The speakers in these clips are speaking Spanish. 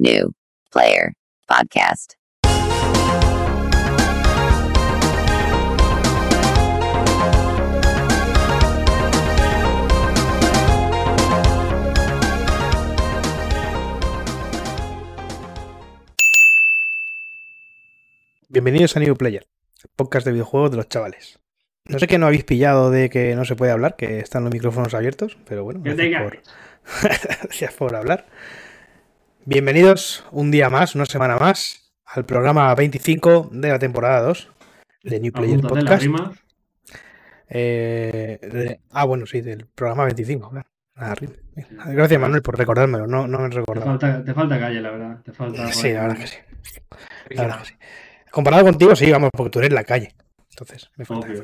New Player Podcast. Bienvenidos a New Player, el podcast de videojuegos de los chavales. No sé qué no habéis pillado de que no se puede hablar, que están los micrófonos abiertos, pero bueno, gracias por, gracias por hablar. Bienvenidos un día más, una semana más, al programa 25 de la temporada 2 de New Player Apúntate Podcast. Eh, de- ah, bueno, sí, del programa 25. claro. Ah, rima. Gracias, Manuel, por recordármelo. No, no me Te recordaba. falta, te falta calle, la verdad. Te falta. Sí, la verdad que sí. La verdad que sí. Comparado contigo, sí, vamos, porque tú eres la calle. Entonces, me falta. Obvio.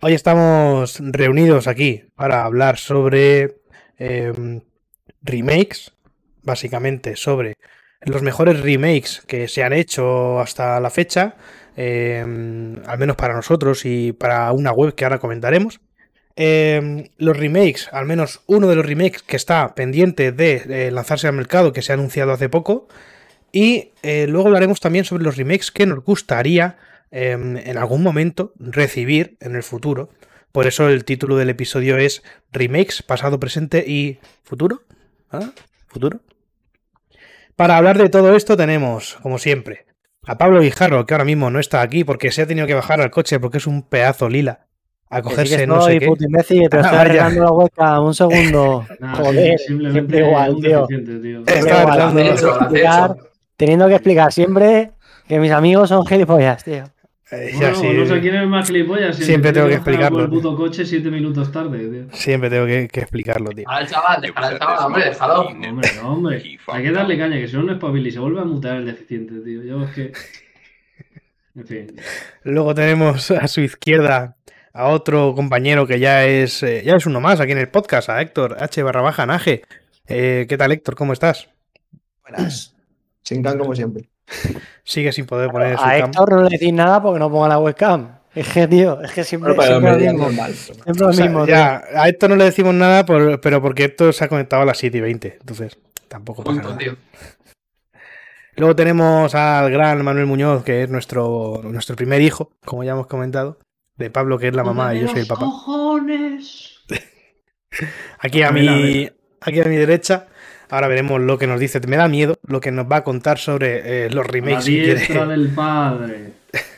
Hoy estamos reunidos aquí para hablar sobre eh, remakes, básicamente sobre los mejores remakes que se han hecho hasta la fecha, eh, al menos para nosotros y para una web que ahora comentaremos. Eh, los remakes, al menos uno de los remakes que está pendiente de eh, lanzarse al mercado, que se ha anunciado hace poco. Y eh, luego hablaremos también sobre los remakes que nos gustaría eh, en algún momento recibir en el futuro. Por eso el título del episodio es Remakes, pasado, presente y futuro. ¿Ah? ¿Futuro? Para hablar de todo esto tenemos, como siempre, a Pablo Guijarro, que ahora mismo no está aquí porque se ha tenido que bajar al coche porque es un pedazo lila a Que sí cogerse que no sé qué. puto imbécil, pero Ah, estoy arreglando la hueca. Un segundo. Nah, Joder, siempre igual, tío. tío. Está igual, arreglando- teniendo, que explicar, teniendo que explicar siempre que mis amigos son gilipollas, tío. Eh, Bueno, sí, no sé quién es más gilipollas. si el Siempre tengo que explicarlo, el puto coche siete minutos tarde, tío. Siempre tengo que, que explicarlo, tío. Al chaval, déjalo al chaval, hombre, déjalo. Hombre, no, hombre. Hay que darle caña, que si no, no espabila y se vuelve a mutar el deficiente, tío. Yo es que. En fin. Luego tenemos a su izquierda a otro compañero que ya es eh, ya es uno más aquí en el podcast, a Héctor H barra baja Naje. Eh, ¿Qué tal Héctor? ¿Cómo estás? Buenas. Sin can como siempre. Sigue sin poder poner su A. Héctor no le decís nada porque no ponga la webcam. Es que, tío, es que siempre, Bueno, siempre lo mismo. normal. Siempre lo O sea, mismo, ya, a Héctor no le decimos nada, por- pero porque Héctor se ha conectado a las 7 y 20. Entonces, tampoco pasa Punto, nada. tío. Luego tenemos al gran Manuel Muñoz, que es nuestro, nuestro primer hijo, como ya hemos comentado. De Pablo, que es la mamá, y yo soy el papá. ¡Cojones! Aquí a mi, aquí a mi derecha, ahora veremos lo que nos dice. Me da miedo lo que nos va a contar sobre eh, los La remakes. diestra del padre.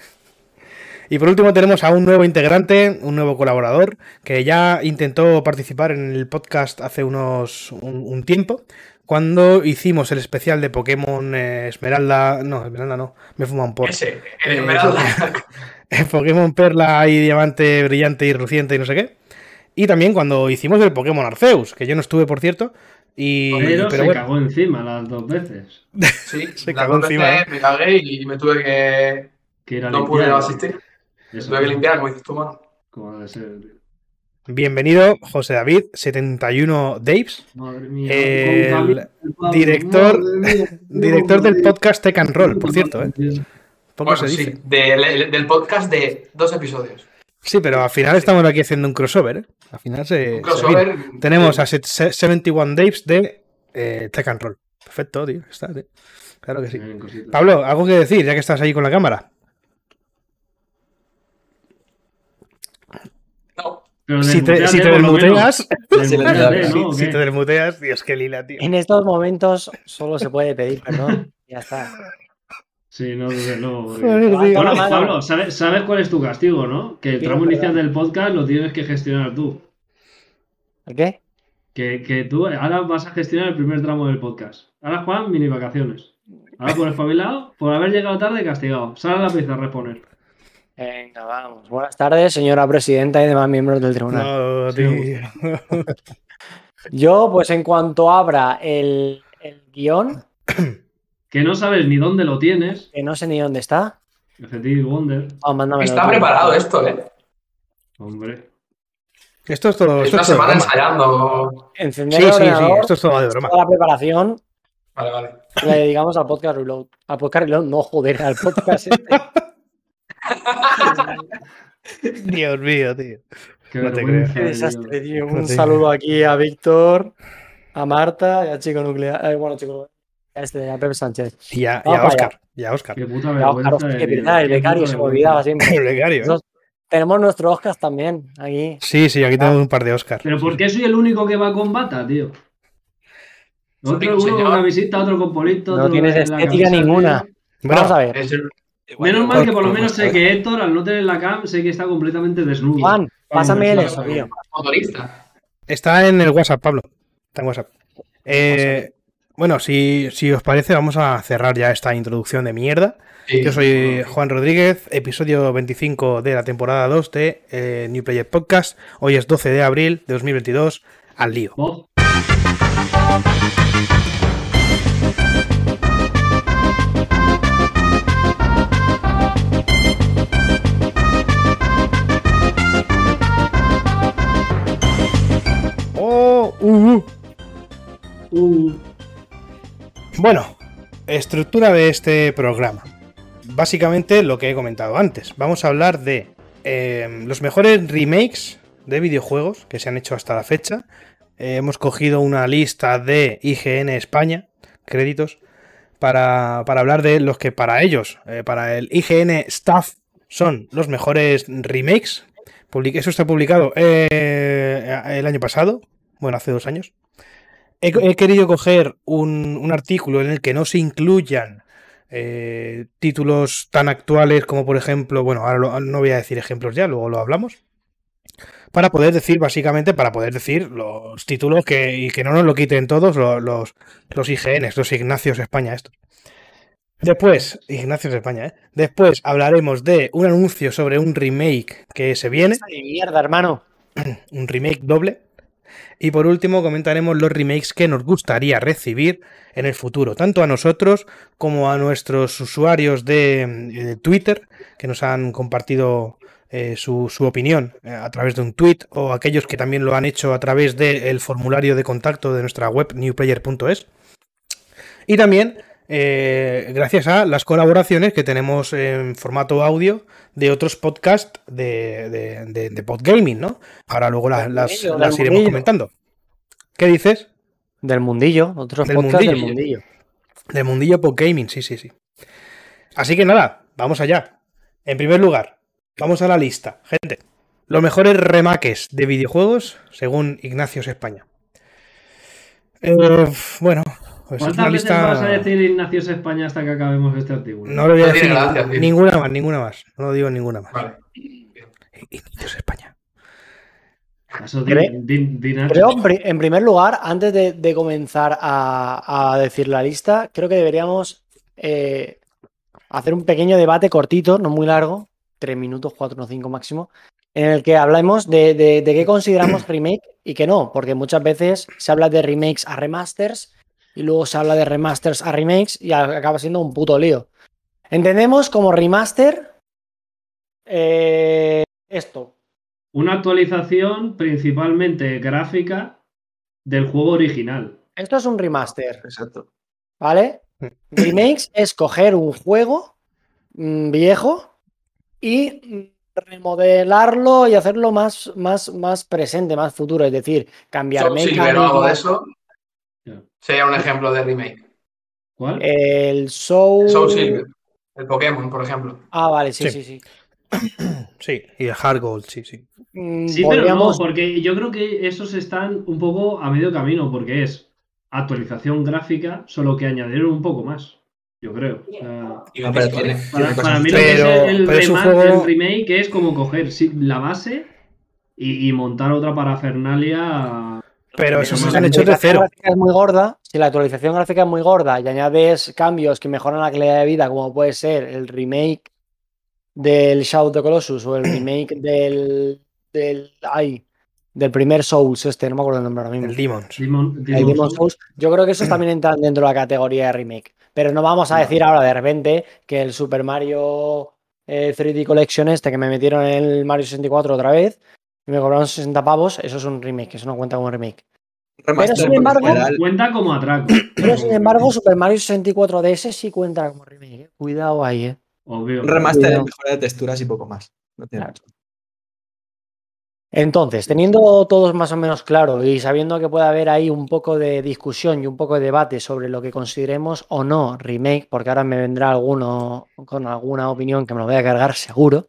Y por último tenemos a un nuevo integrante, un nuevo colaborador, que ya intentó participar en el podcast hace unos un, un tiempo, cuando hicimos el especial de Pokémon eh, Esmeralda, no, Esmeralda no, me fuma un por. Ese, Eh, el Esmeralda. Pokémon Perla y Diamante Brillante y Reluciente y no sé qué. Y también cuando hicimos el Pokémon Arceus, que yo no estuve, por cierto. Y, Pero, se bueno, cagó encima las dos veces. Sí, Se las cagó dos encima, veces me cagué y me tuve que. Que era No pude asistir. Me tuve que limpiar, como dices tú, mano. Como debe ser, bienvenido José David, 71 Daves, Madre mía. El director- madre mía. director del podcast Tech and Roll, por cierto, ¿eh? Poco Bueno, se sí, del podcast de dos episodios. Sí, pero al final estamos aquí haciendo un crossover, ¿eh? Al final se. Un se crossover. Tenemos a set- se- 71 Daves de eh, Tech and Roll. Perfecto, tío. Está, tío. Claro que sí. Pablo, ¿algo que decir ya que estás ahí con la cámara? No, Si te, si te menos. desmuteas, Desmuteate, Sí, ¿no? ¿O si te desmuteas, Dios, qué lila, tío. En estos momentos solo se puede pedir perdón. Ya está. Sí, no, desde luego. porque- tío. Bueno. Pablo, ¿sabes, sabes cuál es tu castigo, no? Que el tramo inicial del podcast lo tienes que gestionar tú. ¿El qué? Que, que tú ahora vas a gestionar el primer tramo del podcast. Ahora Juan, mini vacaciones. Ahora por espabilado, por haber llegado tarde, castigado. Sale a la pizza a reponer. Venga, vamos. Buenas tardes, señora presidenta y demás miembros del tribunal. No, Sí. Yo, pues en cuanto abra el, el guion, Que no sabes ni dónde lo tienes. que no sé ni dónde está, Effective Wonder. oh, está preparado esto, ¿eh? Hombre. Esto es todo. Es Esto una es semana ensayando. Encender Sí, el sí, sí. Esto es todo de broma. toda la preparación Vale, vale. la dedicamos al podcast Reload. Al podcast Reload, no, joder, al podcast este. Dios mío, tío. Qué No te Qué tío. desastre, tío. Un saludo aquí a Víctor, a Marta y a Chico Nuclear. eh, bueno, Chico Este, a Pepe Sánchez. Y a, y Oscar. Y a Oscar. Qué puta vergüenza. Oscar, hostia, de- verdad, el becario, se me olvidaba siempre. El becario. Tenemos nuestro Oscar también aquí. Sí, sí, aquí tenemos un par de Oscar. Pero ¿por qué soy el único que va con bata, tío? Otro uno con visita, otro con polito. No otro tienes estética ninguna. Bueno, Vamos a ver. Es el- Menos mal que por lo menos sé que Héctor, al no tener la cam, sé que está completamente desnudo. Juan, pásame el eso, tío. motorista. Está en el WhatsApp, Pablo. Está en WhatsApp. Eh, bueno, si, si os parece, vamos a cerrar ya esta introducción de mierda. Sí. Yo soy Juan Rodríguez, episodio 25 de la temporada 2 de eh, New Player Podcast. Hoy es 12 de abril de 2022. Al lío. Oh, uh, uh. Uh, Bueno, estructura de este programa. Básicamente lo que he comentado antes. Vamos a hablar de eh, los mejores remakes de videojuegos que se han hecho hasta la fecha. Hemos cogido una lista de IGN España, créditos, para, para hablar de los que para ellos, eh, para el IGN Staff, son los mejores remakes. Eso está publicado eh, el año pasado, bueno, hace dos años. He, he querido coger un, un artículo en el que no se incluyan eh, títulos tan actuales como por ejemplo, bueno, ahora lo- no voy a decir ejemplos ya, luego lo hablamos. Para poder decir, básicamente, para poder decir los títulos que, y que no nos lo quiten todos los, los, los IGNs, los Ignacios España estos. Después, Ignacios España, ¿eh? Después hablaremos de un anuncio sobre un remake que se viene de mierda, hermano. un remake doble. Y por último comentaremos los remakes que nos gustaría recibir en el futuro, tanto a nosotros como a nuestros usuarios de, Twitter, que nos han compartido eh, su, su opinión eh, a través de un tweet, o aquellos que también lo han hecho a través del formulario de contacto de nuestra web newplayer.es. Y también eh, gracias a las colaboraciones que tenemos en formato audio de otros podcasts de, de, de- de Podgaming, ¿no? Ahora luego las, mundillo, las iremos mundillo. comentando. ¿Qué dices? Del mundillo, otros Del podcasts del mundillo. mundillo. Del mundillo Podgaming, sí, sí, sí. Así que nada, vamos allá. En primer lugar, vamos a la lista, gente. Los mejores remakes de videojuegos según Ignacios España. Eh, bueno, pues es ¿Cuántas veces lista. vas a decir Ignacios España hasta que acabemos este artículo? No lo voy a decir ninguna, gracia, tío. ninguna más, ninguna más. No lo digo ninguna más. Vale. Ignacios España. Creo, en pri- en primer lugar, antes de, de comenzar a, a decir la lista, creo que deberíamos eh, hacer un pequeño debate cortito, no muy largo, tres minutos, cuatro o cinco máximo, en el que hablemos de, de- de qué consideramos remake y qué no, porque muchas veces se habla de remakes a remasters y luego se habla de remasters a remakes y acaba siendo un puto lío. Entendemos como remaster eh, esto, Una actualización principalmente gráfica del juego original. esto es un remaster. Exacto. ¿Vale? Remakes es coger un juego mm, viejo y remodelarlo y hacerlo más, más, más presente, más futuro. Es decir, cambiar mecánicas. Sería un ejemplo de remake. ¿Cuál? El Soul. Soul Silver. El Pokémon, por ejemplo. Ah, vale, sí, Sí. sí, sí. Sí, y el Hard Gold, sí, sí. Mm, Sí, pero no, porque yo creo que esos están un poco a medio camino, porque es actualización gráfica, solo que añadieron un poco más. Yo creo. O sea, No, pero tiene, para, tiene para mí lo que es el, pero remake, juego- el remake es como coger sí, la base y, y montar otra parafernalia. Pero esos Si están la hechos de cero. gráfica es muy gorda, si la actualización gráfica es muy gorda y añades cambios que mejoran la calidad de vida, como puede ser el remake del Shadow of the Colossus o el remake del, del, ay, del primer Souls, este, no me acuerdo el nombre ahora mismo. El Demons. Demon- El Demon Demon's Souls. Souls, yo creo que esos también entran dentro de la categoría de remake. Pero no vamos a decir ahora de repente que el Super Mario eh, 3D Collection este que me metieron en el Mario 64 otra vez y me cobraron 60 pavos, eso es un remake, eso no cuenta como remake. Remaster, sin por lo embargo, Cuenta como atraco. Pero sin embargo, Super Mario 64 DS sí cuenta como remake. ¿eh? Cuidado ahí, ¿eh? Obvio. un remaster Cuidado. en mejora de texturas y poco más. No tiene Claro. mucho. Entonces, teniendo todos más o menos claro y sabiendo que puede haber ahí un poco de discusión y un poco de debate sobre lo que consideremos o no remake, porque ahora me vendrá alguno con alguna opinión que me lo voy a cargar seguro.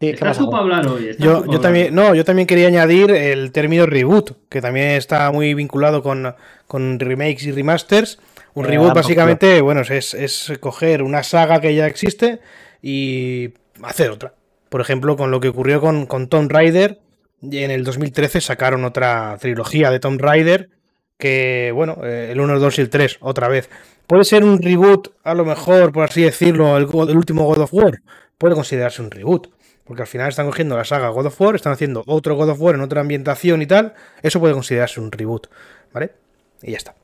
Sí, ¿qué Estás pasa, tú Juan? para hablar hoy. estás tú Yo, también, no, yo también quería añadir el término reboot, que también está muy vinculado con, con remakes y remasters. Un Eh, reboot básicamente, bueno, es, es coger una saga que ya existe y hacer otra. Por ejemplo, con lo que ocurrió con, con Tomb Raider, y en el 2013 sacaron otra trilogía de Tomb Raider, que, bueno, eh, el 1, el 2 y el 3, otra vez. Puede ser un reboot, a lo mejor, por así decirlo, el último God of War. Puede considerarse un reboot. Porque al final están cogiendo la saga God of War, están haciendo otro God of War en otra ambientación y tal. Eso puede considerarse un reboot. ¿Vale? Y ya está.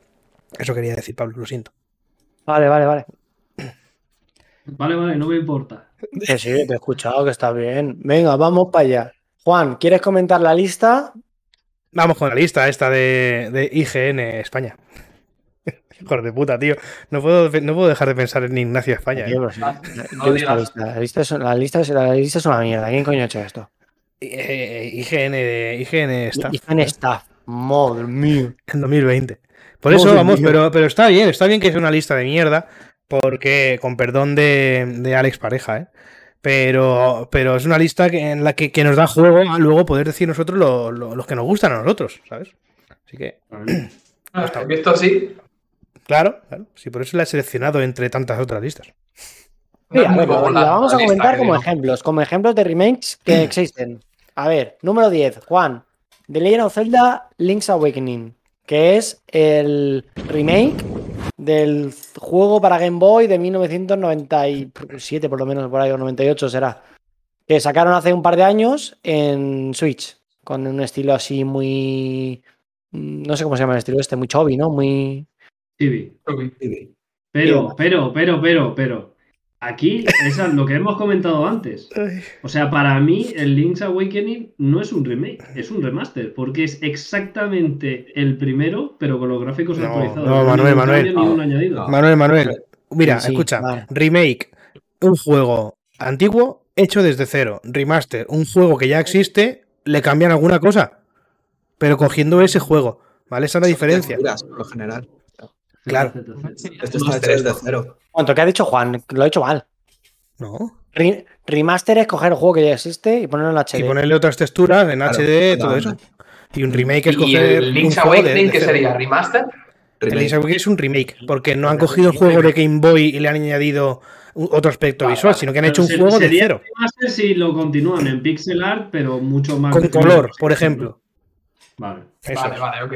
Eso quería decir, Pablo, lo siento. Vale, vale, vale. Vale, vale, no me importa. Que sí, te he escuchado, que está bien. Venga, vamos para allá. Juan, ¿quieres comentar la lista? Vamos con la lista esta de, de IGN España. Hijo de puta, tío. No puedo, no puedo dejar de pensar en Ignacio España. ¿eh? Tío, pero sí. Ah, Yo no he visto la lista. La lista, es, la, lista es, la lista es una mierda. ¿Quién coño ha hecho esto? Eh, IGN, de, IGN Y en staff. Madre mía. en 2020. Por Madre eso, vamos, mía. pero, pero está bien, está bien que sea una lista de mierda, porque, con perdón de, de Alex Pareja, ¿eh? Pero, pero es una lista que, en la que, que nos da juego a luego poder decir nosotros lo- lo- los que nos gustan a nosotros, ¿sabes? Así que. Ah, Visto así, claro, claro, sí, por eso la he seleccionado entre tantas otras listas. Sí, es a ver, la vamos a comentar que como ejemplos, como ejemplos de remakes que existen. A ver, número 10, Juan. The Legend of Zelda Link's Awakening, que es el remake del juego para Game Boy de 1997, por lo menos por ahí, o 98 será. Que sacaron hace un par de años en Switch, con un estilo así muy. No sé cómo se llama el estilo este, muy chubby, ¿no? Muy. Sí. Pero, pero, pero, pero, pero. Aquí es lo que hemos comentado antes. O sea, para mí el Link's Awakening no es un remake, es un remaster, porque es exactamente el primero, pero con los gráficos No, actualizados. no, Manuel, ningún Manuel. cambio ni un No, añadido. no. Manuel, Manuel, mira, Sí, escucha, vale. remake, un juego antiguo hecho desde cero, remaster, un juego que ya existe, le cambian alguna cosa, pero cogiendo ese juego, ¿vale? Esa es la diferencia. Por lo general. Claro. Esto está hecho desde cero. ¿Cuánto? ¿Qué ha dicho Juan? Lo ha hecho mal. ¿No? Re- remaster es coger el juego que ya existe y ponerlo en HD. Y ponerle otras texturas en Claro, HD, todo eso. Y un remake es ¿Y coger. el Link's Awakening cero. sería? ¿Remaster? El Remake. Link's Awakening es un remake, porque no han cogido el juego de Game Boy y le han añadido otro aspecto Vale, visual, vale. sino que han Pero hecho un se- juego de cero. remaster si lo continúan en pixel art, pero mucho más. Con color, por ejemplo. Vale. Eso Vale, vale, ok.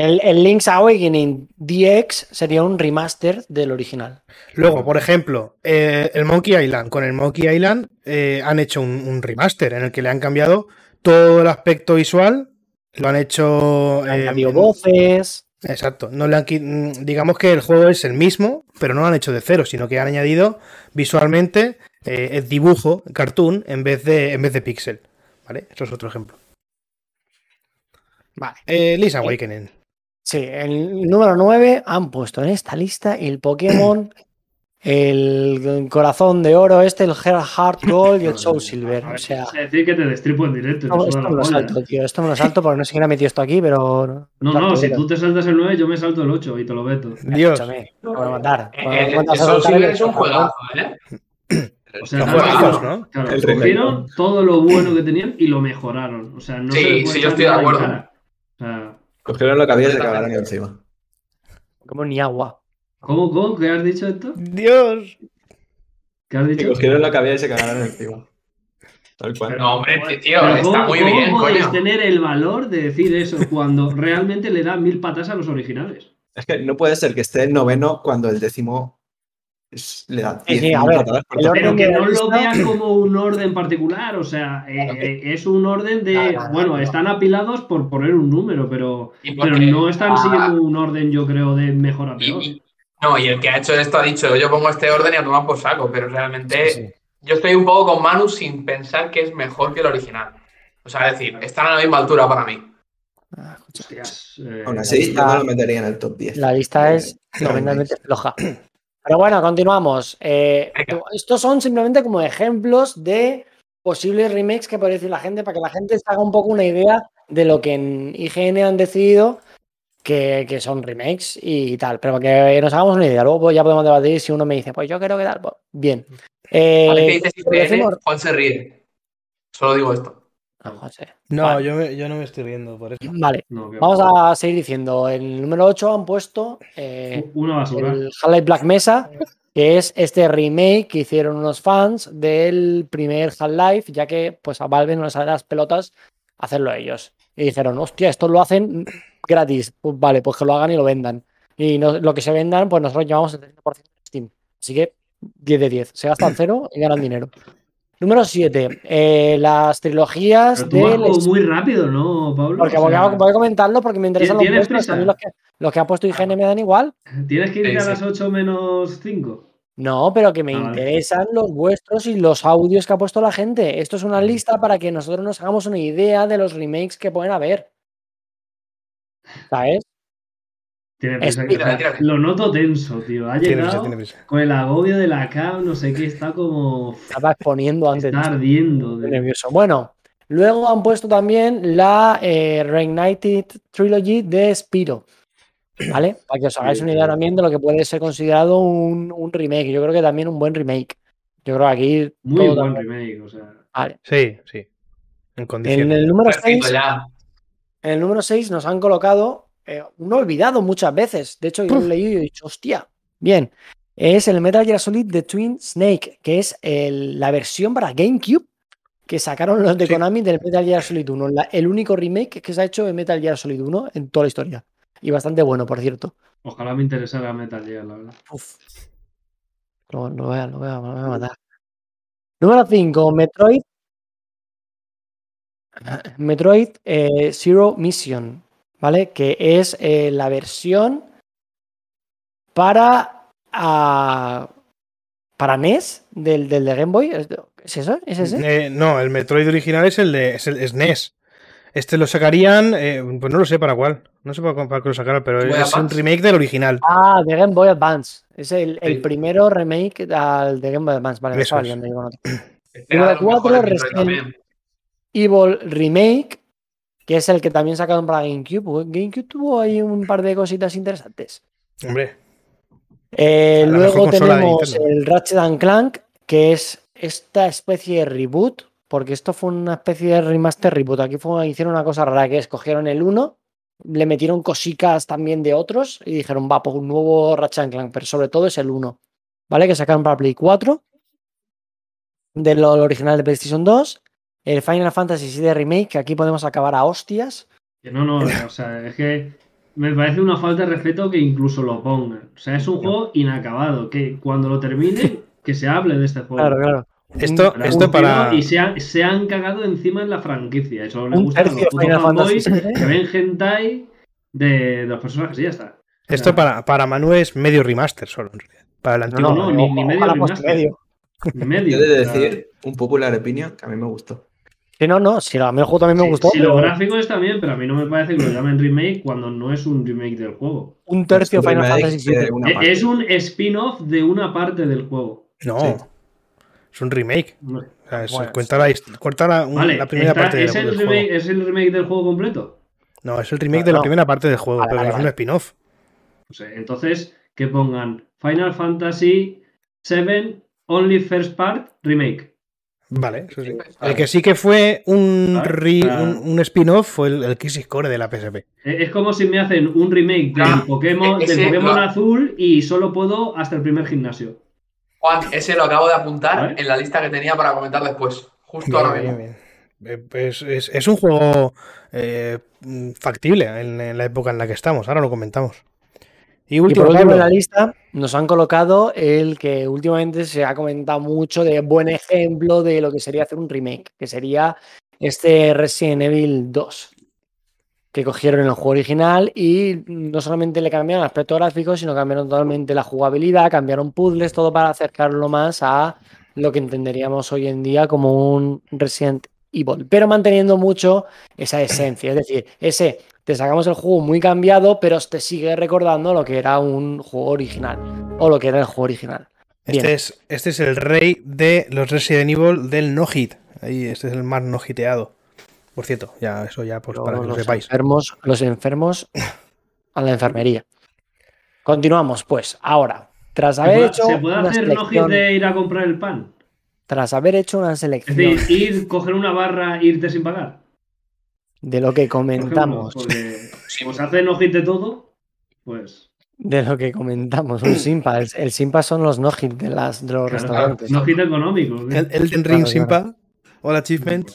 El, el Link's Awakening DX sería un remaster del original. Luego, por ejemplo, eh, el Monkey Island. Con el Monkey Island eh, han hecho un, un remaster en el que le han cambiado todo el aspecto visual. Lo han hecho. Han eh, cambiado voces. Exacto. No le han mm, digamos que el juego es el mismo, pero no lo han hecho de cero, sino que han añadido visualmente eh, el dibujo, cartoon, en vez de, en vez de pixel. ¿Vale? Eso es otro ejemplo. Vale. Eh, Link's Awakening. Sí, el número 9 han puesto en esta lista el Pokémon, el corazón de oro, este, el Heart Gold y el Soul Silver. O sea, es decir que te destripo en directo. no, esto me lo salto, tío. Esto me lo salto porque no sé quién ha metido esto aquí, pero. No, no, si tú te saltas el 9, yo me salto el 8 y te lo veto. Dios. Escúchame, me voy a matar. Eh, el Soul Silver es un juegazo, ¿eh? O sea, no, juegazos, no, ¿no? Claro, El cogieron ¿no? todo lo bueno que tenían y lo mejoraron. O sea, no Sí, se sí, yo estoy de acuerdo. O sea, Cogieron lo que había y se cagaron encima. Como ni agua. ¿cómo, cómo? ¿Qué has dicho esto? Dios. ¿Qué has Que dicho? cogieron lo que había y se cagaron encima. Tal cual. No, hombre, tío, Pero está ¿cómo- muy cómo bien, podéis coño. tener el valor de decir eso cuando realmente le da mil patas a los originales? Es que no puede ser que esté el noveno cuando el décimo es- le da Sí, sí, 10 a ver, patadas por el todo. orden Pero que no lo vean como un orden particular, o sea, eh, eh, es un orden de, No, no, no, bueno, no. están apilados por poner un número, pero, pero no están ah, siguiendo un orden, yo creo, de mejor a y- peor. y- no, y el que ha hecho esto ha dicho, yo pongo este orden y a tomar por saco, pero realmente Sí, sí. yo estoy un poco con Manu sin pensar que es mejor que el original. O sea, es decir, están a la misma altura para mí. Ah. Hostias, eh, Aún así, yo no lo metería en el top 10. La lista es tremendamente floja. Pero bueno, continuamos. Eh, estos son simplemente como ejemplos de posibles remakes que puede decir la gente para que la gente se haga un poco una idea de lo que en IGN han decidido que, que son remakes y tal. Pero para que nos hagamos una idea. Luego pues, ya podemos debatir si uno me dice, pues yo creo que tal. pues, bien. Eh, Vale, dices IGN, Juan se ríe. Solo digo esto. José. No, Vale. yo, me- yo no me estoy riendo por eso. Vale, No, vamos a seguir diciendo. El número 8 han puesto eh, Una el Half-Life Black Mesa, que es este remake que hicieron unos fans del primer Half-Life, ya que pues a Valve no les sale las pelotas hacerlo ellos. Y dijeron, hostia, esto lo hacen gratis. Pues vale, pues que lo hagan y lo vendan. Y no- lo que se vendan, pues nosotros llevamos el 30% de Steam. Así que 10 de 10. Se gastan cero y ganan dinero. Número 7. las trilogías Pero tú vas como muy rápido, ¿no, Pablo? porque O voy, a, sea, voy a comentarlo porque me interesan los ¿tienes vuestros. A mí los que, los que ha puesto IGN me dan igual. Tienes que irte Sí, a las 8 menos 5. No, pero que me Ah, vale. interesan los vuestros y los audios que ha puesto la gente. Esto es una lista para que nosotros nos hagamos una idea de los remakes que pueden haber. ¿Sabes? Tiene Es- prisa. tírale, o sea, tírale. Lo noto tenso, tío. Ha Tiene llegado prisa, tiene prisa. con el agobio de la CAM, no sé qué, está como. Estaba exponiendo antes. Está ardiendo. Tío. nervioso. Bueno, luego han puesto también la eh, Reignited Trilogy de Spiro. ¿Vale? Para que os hagáis una idea también de lo que puede ser considerado un, un remake. Yo creo que también un buen remake. Yo creo que aquí. Muy todo buen también- remake, o sea. Vale. Sí, sí. En En el número Perfecto, 6 ya. En el número 6 nos han colocado eh, un olvidado muchas veces. De hecho, yo lo he leído y he dicho, hostia. Bien. Es el Metal Gear Solid The Twin Snake, que es el- la versión para GameCube que sacaron los de Sí. Konami del Metal Gear Solid 1. La- el único remake que se ha hecho de Metal Gear Solid 1 en toda la historia. Y bastante bueno, por cierto. Ojalá me interesara Metal Gear, la verdad. Uf. Lo, lo voy a, lo voy a- voy a matar. Número 5, Metroid. Metroid eh, Zero Mission, ¿vale? Que es eh, la versión para, ah, para NES del, del de Game Boy. ¿Es es eso? ¿Es ese? Eh, no, el Metroid original es el de es el SNES. Este lo sacarían, eh, pues no lo sé para cuál. No sé para, para qué lo sacaran, pero Boy es un remake del original. Ah, de Game Boy Advance. Es el, el Sí. primero remake al de Game Boy Advance. Vale, me Eso estaba es. liando otro. Este Resident-. Evil Remake, que es el que también sacaron para GameCube. GameCube tuvo ahí un par de cositas interesantes. Hombre, Eh, luego tenemos el Ratchet and Clank, que es esta especie de reboot, porque esto fue una especie de remaster reboot. Aquí fue, hicieron una cosa rara, que es cogieron el 1, le metieron cositas también de otros y dijeron, va, pues un nuevo Ratchet and Clank, pero sobre todo es el 1, ¿vale? Que sacaron para Play 4, de lo lo original de PlayStation 2, el Final Fantasy VII Remake, que aquí podemos acabar a hostias. Que no, no, o sea, es que me parece una falta de respeto que incluso lo pongan. O sea, es un juego inacabado, que cuando lo termine, que se hable de este juego. Claro, claro. Esto- Un- esto un- para- Y se han, se han cagado encima en la franquicia. Eso le gusta a los putos fanboys Fantasy VII. que ven hentai de, de los personajes y ya está. O esto sea, para, para Manu es medio remaster solo, en realidad. Para el No, antiguo. no, no, ni- medio remaster. medio. ni medio. Yo he de decir un popular opinion que a mí me gustó. Sí, no, no, si a mí el juego también me sí, gustó. sí, pero los gráficos están bien, pero a mí no me parece que lo llamen remake cuando no es un remake del juego. un tercio Es un Final Fantasy de VII. E-. Es un spin-off de una parte del juego. No, Sí. es un remake. O sea, es- Bueno, cuenta la, hist- cuenta la, un- Vale, la primera está- parte del, ¿es, el del remake, juego. ¿es el remake del juego completo? No, es el remake No, de la no. primera parte del juego, Vale, pero vale, es un spin-off. Entonces que pongan Final Fantasy VII Only First Part Remake. Vale, eso sí. El que sí que fue un, Vale, re- ah. un, un spin-off fue el, el Crisis Core de la PSP. Eh, Es como si me hacen un remake del Ah, Pokémon, ese del Pokémon lo- azul y solo puedo hasta el primer gimnasio. Juan, ese lo acabo de apuntar Vale. en la lista que tenía para comentar después. Justo Bien, ahora bien, mismo. bien. Eh, pues es, es un juego eh, factible en, en la época en la que estamos. Ahora lo comentamos. Y Y último, por último en la lista nos han colocado el que últimamente se ha comentado mucho de buen ejemplo de lo que sería hacer un remake, que sería este Resident Evil 2, que cogieron el juego original y no solamente le cambiaron el aspecto gráfico, sino cambiaron totalmente la jugabilidad, cambiaron puzzles, todo para acercarlo más a lo que entenderíamos hoy en día como un Resident Evil, pero manteniendo mucho esa esencia, es decir, ese te sacamos el juego muy cambiado, pero te sigue recordando lo que era un juego original o lo que era el juego original. Bien. Este es, este es el rey de los Resident Evil del no hit. Ahí este es el más no hiteado. Por cierto, ya eso ya pues, para que lo sepáis. enfermos, los enfermos a la enfermería. Continuamos, pues. Ahora, tras ¿Se haber puede, hecho se puede una hacer no selección, de ir a comprar el pan? tras haber hecho una Es selección decir, ir, coger una barra e irte sin pagar. De lo que por ejemplo, comentamos, si se hace no hit de todo, pues. de lo que comentamos, un simpa, el, el simpa son los no hit de las de los claro, restaurantes. no hit económico. ¿qué? El, Elden Claro, Ring claro. Simpa. Hola, Achievement.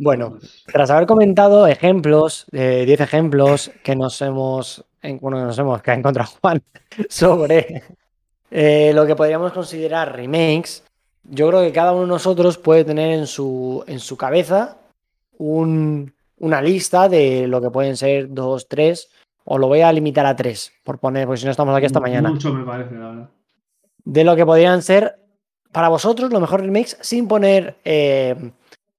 Bueno, tras haber comentado ejemplos, eh, 10 ejemplos que nos hemos, en- bueno, nos hemos que ha encontrado Juan sobre eh, lo que podríamos considerar remakes, yo creo que cada uno de nosotros puede tener en su, en su cabeza un- una lista de lo que pueden ser dos, tres, o lo voy a limitar a tres, por poner, porque si no estamos aquí hasta mañana Mucho me parece, la verdad. de lo que podrían ser para vosotros los mejores remakes sin poner eh,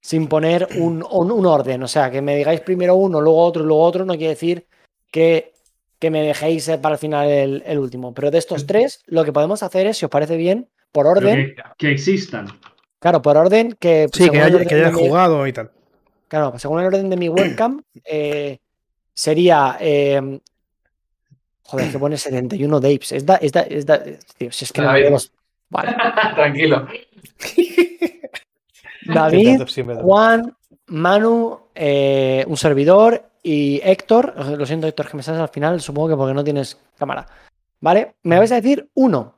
sin poner un, un- un orden. O sea, que me digáis primero uno, luego otro, luego otro, no quiere decir que, que me dejéis eh, para el final el, el último. Pero de estos tres, lo que podemos hacer es, si os parece bien, por orden, que, que existan. claro, por orden que. Sí, que, el haya, orden que hayas de mi- jugado y tal. Claro, según el orden de mi webcam, eh, sería. eh, joder, que pone 71 Dapes. Es da, es da- es da- tío, si es que no David. veo los- Vale. Tranquilo. David. Juan, Manu, eh, un servidor y Héctor. Lo siento, Héctor, que me sales al final, supongo que porque no tienes cámara. ¿Vale? Me vais a decir uno.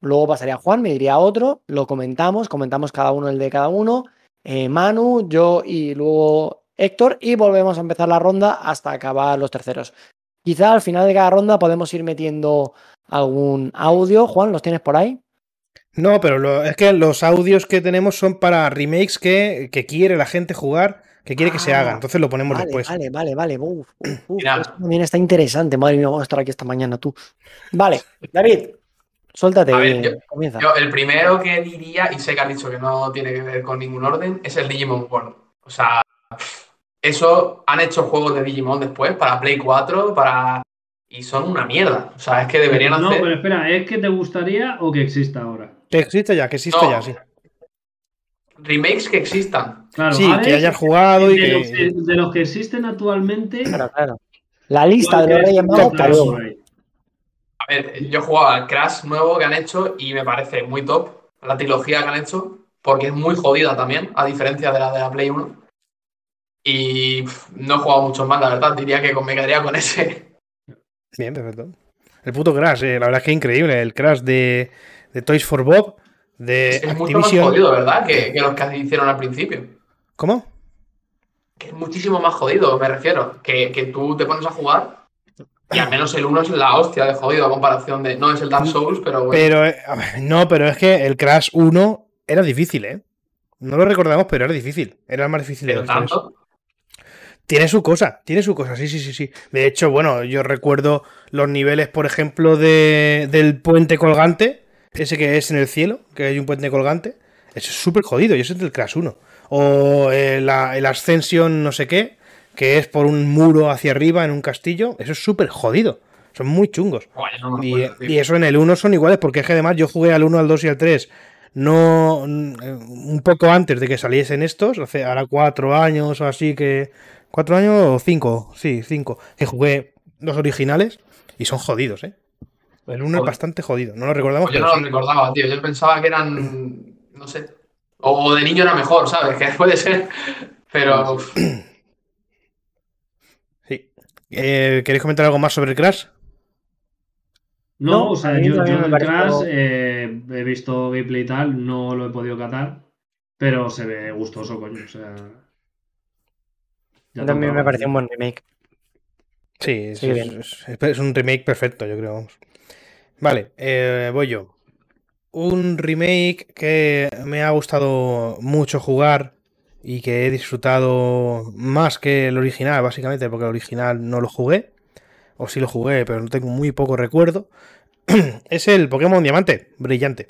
Luego pasaría Juan, me diría otro, lo comentamos, comentamos cada uno el de cada uno. Eh, Manu, yo y luego Héctor, y volvemos a empezar la ronda hasta acabar los terceros. Quizá al final de cada ronda podemos ir metiendo algún audio. Juan, ¿los tienes por ahí? No, pero lo- es que los audios que tenemos son para remakes que, que quiere la gente jugar, que quiere que se Ah, haga. Entonces lo ponemos Vale, después. vale, vale, vale. Uf, uf, uf, Mira. esto también está interesante. Madre mía, vamos a estar aquí esta mañana tú. Vale, David, suéltate. A ver, yo- comienza. Yo, el primero que diría, y sé que has dicho que no tiene que ver con ningún orden, es el Digimon World. O sea, eso han hecho juegos de Digimon después para Play 4, para. Y son una mierda. O sea, es que deberían no, hacer. pero espera, ¿es que te gustaría o que exista ahora? Que existe ya, que existe No. ya, sí. Remakes que existan. Claro, Sí, que hayas jugado y de, los que, que. de los que existen actualmente, Claro, claro. La lista ¿cuál de los Reyes Magos, está para luego. por ahí? A ver, yo he jugado al Crash nuevo que han hecho y me parece muy top la trilogía que han hecho, porque es muy jodida también, a diferencia de la de la Play 1. Y pff, no he jugado mucho más, la verdad. Diría que me quedaría con ese. Bien, perfecto. El puto Crash, eh, la verdad es que increíble. El Crash de, de Toys for Bob, de Es mucho más Activision. jodido, ¿verdad? Que, que los que hicieron al principio. ¿Cómo? Que es muchísimo más jodido, me refiero. Que, que tú te pones a jugar y al menos el 1 es la hostia de jodido a comparación de. No es el Dark Souls, pero bueno. Pero, eh, a ver, no, pero es que el Crash 1 era difícil, ¿eh? No lo recordamos, pero era difícil. Era el más difícil de tres. Tiene su cosa, tiene su cosa, sí, sí, sí, sí. De hecho, bueno, yo recuerdo los niveles, por ejemplo, de, del puente colgante, ese que es en el cielo, que hay un puente colgante. Eso es súper jodido, y eso es del Crash 1. O eh, la- el Ascension no sé qué, que es por un muro hacia arriba en un castillo. Eso es súper jodido. Son muy chungos. No Y, eso en el 1 son iguales, porque es que además yo jugué al 1, al 2 y al 3 no mm, un poco antes de que saliesen estos, hace ahora cuatro años o así que. ¿Cuatro años o cinco? Sí, cinco. Que jugué los originales y son jodidos, ¿eh? El 1 es Joder. bastante jodido, no lo recordamos. Pues yo no sí. lo recordaba, tío. Yo pensaba que eran. No sé. O de niño era mejor, ¿sabes? Que puede ser. Pero. Eh, ¿Queréis comentar algo más sobre el Crash? No, No, o sea, yo, yo el pareció- Crash eh, he visto gameplay y tal, no lo he podido catar, pero se ve gustoso, coño. O sea. ya También me pareció un buen remake. Sí, es, Sí, es- bien. es- es un remake perfecto, yo creo. vamos. Vale, eh, voy yo. Un remake que me ha gustado mucho jugar y que he disfrutado más que el original, básicamente, porque el original no lo jugué. O sí lo jugué, pero no tengo muy poco recuerdo. es el Pokémon Diamante, brillante.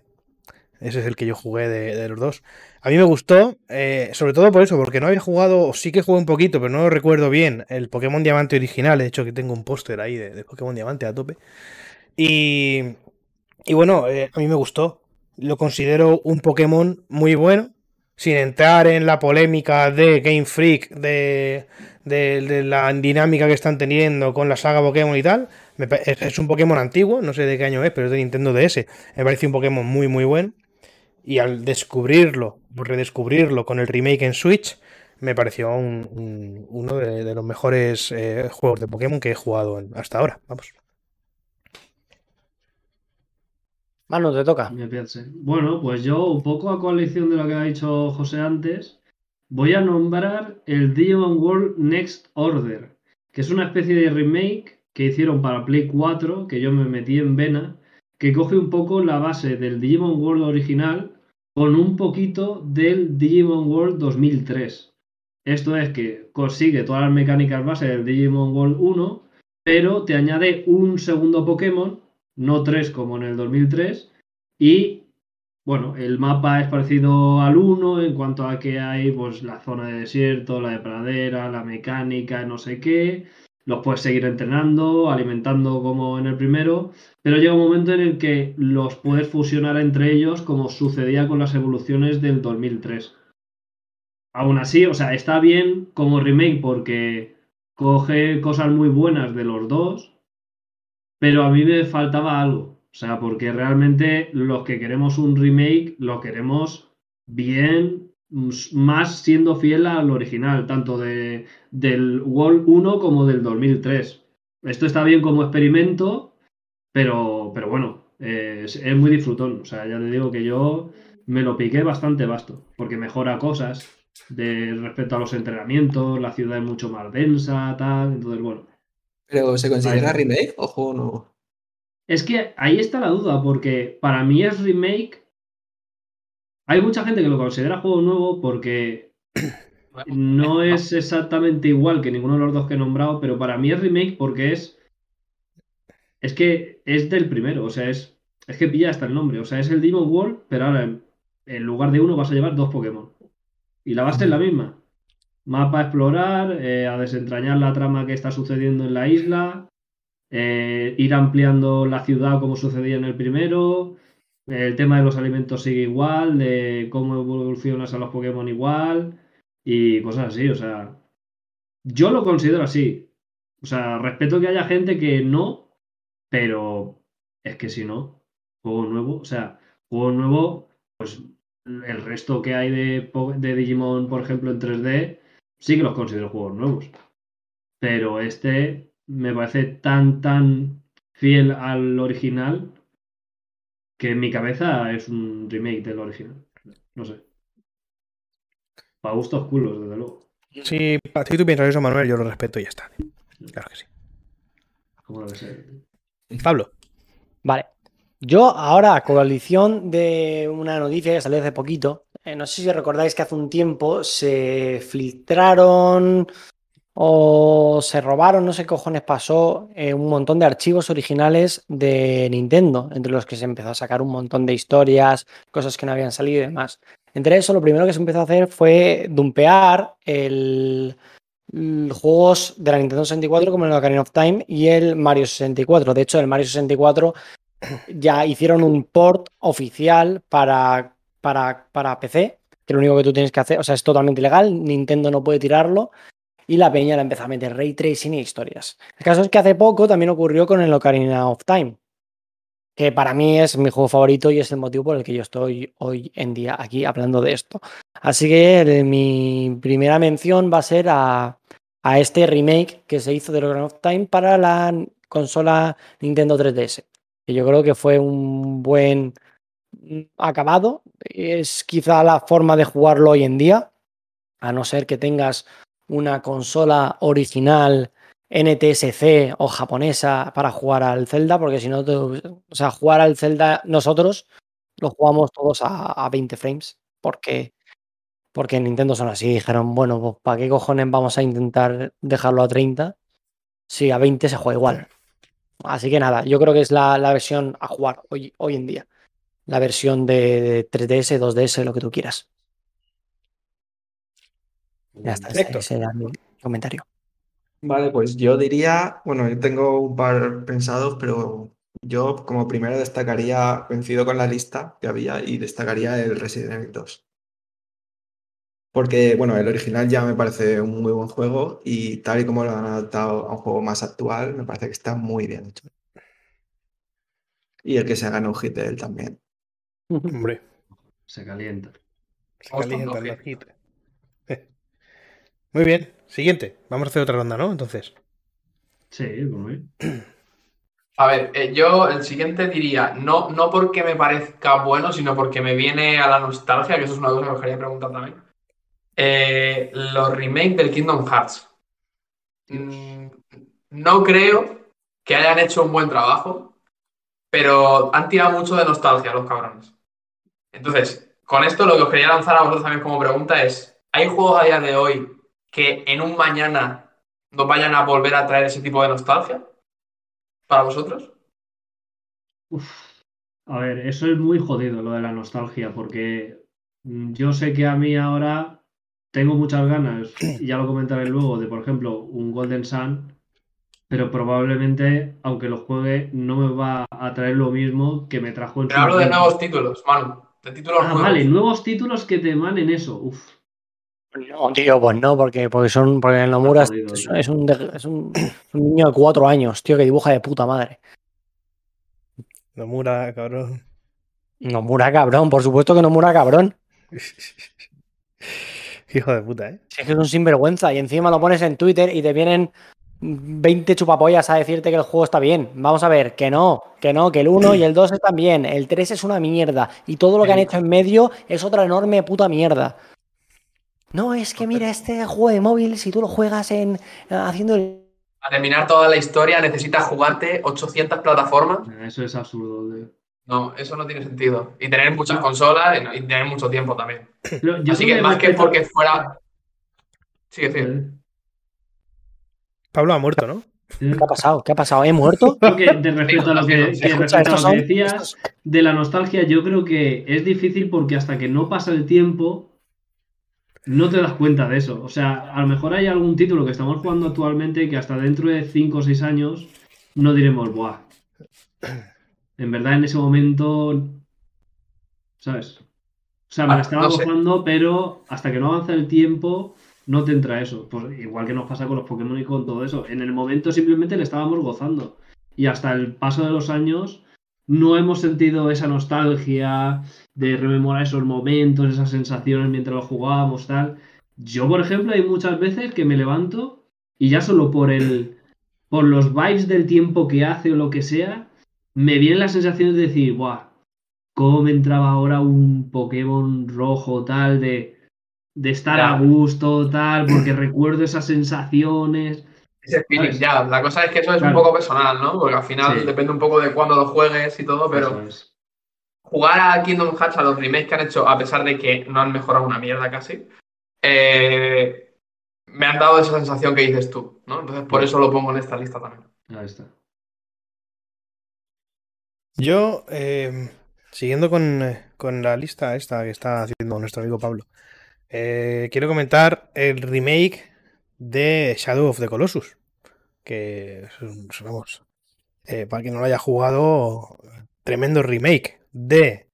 Ese es el que yo jugué de, los dos. A mí me gustó, eh, sobre todo por eso, porque no había jugado, o sí que jugué un poquito, pero no lo recuerdo bien, el Pokémon Diamante original. De hecho, que tengo un póster ahí de, de Pokémon Diamante a tope. Y, y bueno, eh, a mí me gustó. Lo considero un Pokémon muy bueno, sin entrar en la polémica de Game Freak, de, de- la dinámica que están teniendo con la saga Pokémon y tal, es, un Pokémon antiguo, no sé de qué año es, pero es de Nintendo DS. Me parece un Pokémon muy, muy bueno. Y al descubrirlo, redescubrirlo con el remake en Switch, me pareció un- un- uno de, los mejores eh, juegos de Pokémon que he jugado hasta ahora. Vamos. Manu, te toca. Me piense. Bueno, pues yo, un poco a coalición de lo que ha dicho José antes, voy a nombrar el Digimon World Next Order, que es una especie de remake que hicieron para Play 4, que yo me metí en vena, que coge un poco la base del Digimon World original con un poquito del Digimon World 2003. Esto es que consigue todas las mecánicas base del Digimon World 1, pero te añade un segundo Pokémon, no tres como en el 2003, y bueno, el mapa es parecido al 1 en cuanto a que hay pues la zona de desierto, la de pradera, la mecánica, no sé qué. Los puedes seguir entrenando, alimentando como en el primero, pero llega un momento en el que los puedes fusionar entre ellos como sucedía con las evoluciones del 2003. Aún así, o sea, está bien como remake porque coge cosas muy buenas de los dos, pero a mí me faltaba algo. O sea, porque realmente los que queremos un remake lo queremos bien, más siendo fiel al original, tanto de, del World 1 como del 2003. Esto está bien como experimento, pero, pero bueno, es, es muy disfrutón. O sea, ya te digo que yo me lo piqué bastante vasto, porque mejora cosas de respecto a los entrenamientos, la ciudad es mucho más densa, tal. Entonces, bueno. ¿Pero se considera Ahí. remake o juego nuevo? Es que ahí está la duda, porque para mí es remake. Hay mucha gente que lo considera juego nuevo porque no es exactamente igual que ninguno de los dos que he nombrado, pero para mí es remake porque es. Es que es del primero, o sea, es. Es que pilla hasta el nombre, o sea, es el Demon World, pero ahora en, en lugar de uno vas a llevar dos Pokémon. Y la base es la misma. Mapa a explorar, eh, a desentrañar la trama que está sucediendo en la isla, eh, ir ampliando la ciudad como sucedía en el primero. El tema de los alimentos sigue igual, de cómo evolucionas a los Pokémon igual y cosas así. O sea, yo lo considero así. O sea, respeto que haya gente que no, pero es que si no, juego nuevo. O sea, juego nuevo, pues el resto que hay de, de Digimon, por ejemplo, en 3D, sí que los considero juegos nuevos. Pero este me parece tan, tan fiel al original que en mi cabeza es un remake del original. No sé. Para gustos culos, desde luego. Si, pa- si tú piensas eso, Manuel, yo lo respeto y ya está. Claro que sí. Como debe ser. Pablo. Vale. Yo ahora, coalición de una noticia que salió hace poquito, eh, no sé si recordáis que hace un tiempo se filtraron o se robaron, no sé qué cojones pasó, eh, un montón de archivos originales de Nintendo, entre los que se empezó a sacar un montón de historias, cosas que no habían salido y demás. Entre eso, lo primero que se empezó a hacer fue dumpear el, juegos de la Nintendo 64 como el Ocarina of Time y el Mario 64. De hecho, el Mario 64 ya hicieron un port oficial para, para, PC, que lo único que tú tienes que hacer, o sea, es totalmente legal, Nintendo no puede tirarlo, y la peña la empezó a meter ray tracing y historias. El caso es que hace poco también ocurrió con el Ocarina of Time, que para mí es mi juego favorito y es el motivo por el que yo estoy hoy en día aquí hablando de esto. Así que eh, mi primera mención va a ser a, a este remake que se hizo de Ocarina of Time para la consola Nintendo 3DS que yo creo que fue un buen acabado. Es quizá la forma de jugarlo hoy en día, a no ser que tengas una consola original NTSC o japonesa para jugar al Zelda, porque si no, te- o sea, jugar al Zelda nosotros lo jugamos todos a, a 20 frames, porque, porque en Nintendo son así. Dijeron, bueno, pues ¿para qué cojones vamos a intentar dejarlo a 30 si a 20 se juega igual? Así que nada, yo creo que es la, la versión a jugar hoy, hoy en día. La versión de, de 3DS, 2DS, lo que tú quieras. Ya está, ese, Perfecto. ese era mi comentario. Vale, pues yo diría, bueno, yo tengo un par pensados, pero yo como primero destacaría, coincido con la lista que había y destacaría el Resident Evil 2. Porque, bueno, el original ya me parece un muy buen juego y tal y como lo han adaptado a un juego más actual, me parece que está muy bien hecho. Y el que se haga un hit de él también. Hombre, Se calienta. se los hits. Muy bien, siguiente. Vamos a hacer otra ronda, ¿no? Entonces. Sí, muy bien. A ver, eh, yo el siguiente diría, no, no porque me parezca bueno, sino porque me viene a la nostalgia, que eso es una cosa que os quería preguntar también. Eh, los remakes del Kingdom Hearts. Mm, no creo que hayan hecho un buen trabajo, pero han tirado mucho de nostalgia los cabrones. Entonces, con esto lo que os quería lanzar a vosotros también como pregunta es, ¿hay juegos a día de hoy que en un mañana nos vayan a volver a traer ese tipo de nostalgia? ¿Para vosotros? Uf. A ver, eso es muy jodido lo de la nostalgia, porque mm, yo sé que a mí ahora tengo muchas ganas, y ya lo comentaré luego, de por ejemplo un Golden Sun, pero probablemente, aunque lo juegue, no me va a traer lo mismo que me trajo en Pero su hablo de nuevos títulos, Manu. De títulos Ah, nuevos. vale, nuevos títulos que te emanen eso. Uf. No, tío, pues no, porque, porque son. Porque el Nomura es, es- un, es un- es un niño de cuatro años, tío, que dibuja de puta madre. Nomura, cabrón. Nomura cabrón, por supuesto que Nomura cabrón. Hijo de puta, ¿eh? Si es que es un sinvergüenza y encima lo pones en Twitter y te vienen 20 chupapollas a decirte que el juego está bien. Vamos a ver, que no, que no, que el 1 y el 2 están bien, el 3 es una mierda y todo lo que han hecho en medio es otra enorme puta mierda. No, es que mira, este juego de móvil, si tú lo juegas en haciendo el Para terminar toda la historia necesitas jugarte 800 plataformas. Eso es absurdo. tío. No, eso no tiene sentido. Y tener muchas consolas y, tener mucho tiempo también. Yo Así que más que porque fuera... Sigue, sigue. Pablo ha muerto, ¿no? ¿Qué ha pasado? ¿Qué ha pasado? ¿He muerto? Creo que de respecto a lo que, Sí, que Escucha, respecto a estos lo que son- decías estos- de la nostalgia, yo creo que es difícil porque hasta que no pasa el tiempo no te das cuenta de eso. O sea, a lo mejor hay algún título que estamos jugando actualmente que hasta dentro de 5 o 6 años no diremos, ¡buah! En verdad en ese momento, ¿sabes? O sea, me Ah, la estaba no sé. gozando, pero hasta que no avanza el tiempo no te entra eso. Pues igual que nos pasa con los Pokémon y con todo eso. En el momento simplemente le estábamos gozando. Y hasta el paso de los años no hemos sentido esa nostalgia de rememorar esos momentos, esas sensaciones mientras lo jugábamos, tal. Yo, por ejemplo, hay muchas veces que me levanto y ya solo por el por los vibes del tiempo que hace o lo que sea, me viene la sensación de decir, ¡buah! ¿Cómo me entraba ahora un Pokémon rojo tal de, de estar Ya. a gusto tal? Porque recuerdo esas sensaciones. Ese feeling, ¿Sabes? ya. La cosa es que eso es Claro. un poco personal, ¿no? Porque al final Sí. depende un poco de cuándo lo juegues y todo, pero es. jugar a Kingdom Hearts, a los remakes que han hecho, a pesar de que no han mejorado una mierda casi, eh, me han dado esa sensación que dices tú, ¿no? Entonces por eso lo pongo en esta lista también. Ahí está. Yo, eh, siguiendo con, eh, con la lista esta que está haciendo nuestro amigo Pablo, eh, quiero comentar el remake de Shadow of the Colossus. Que, vamos, eh, para quien no lo haya jugado, tremendo remake de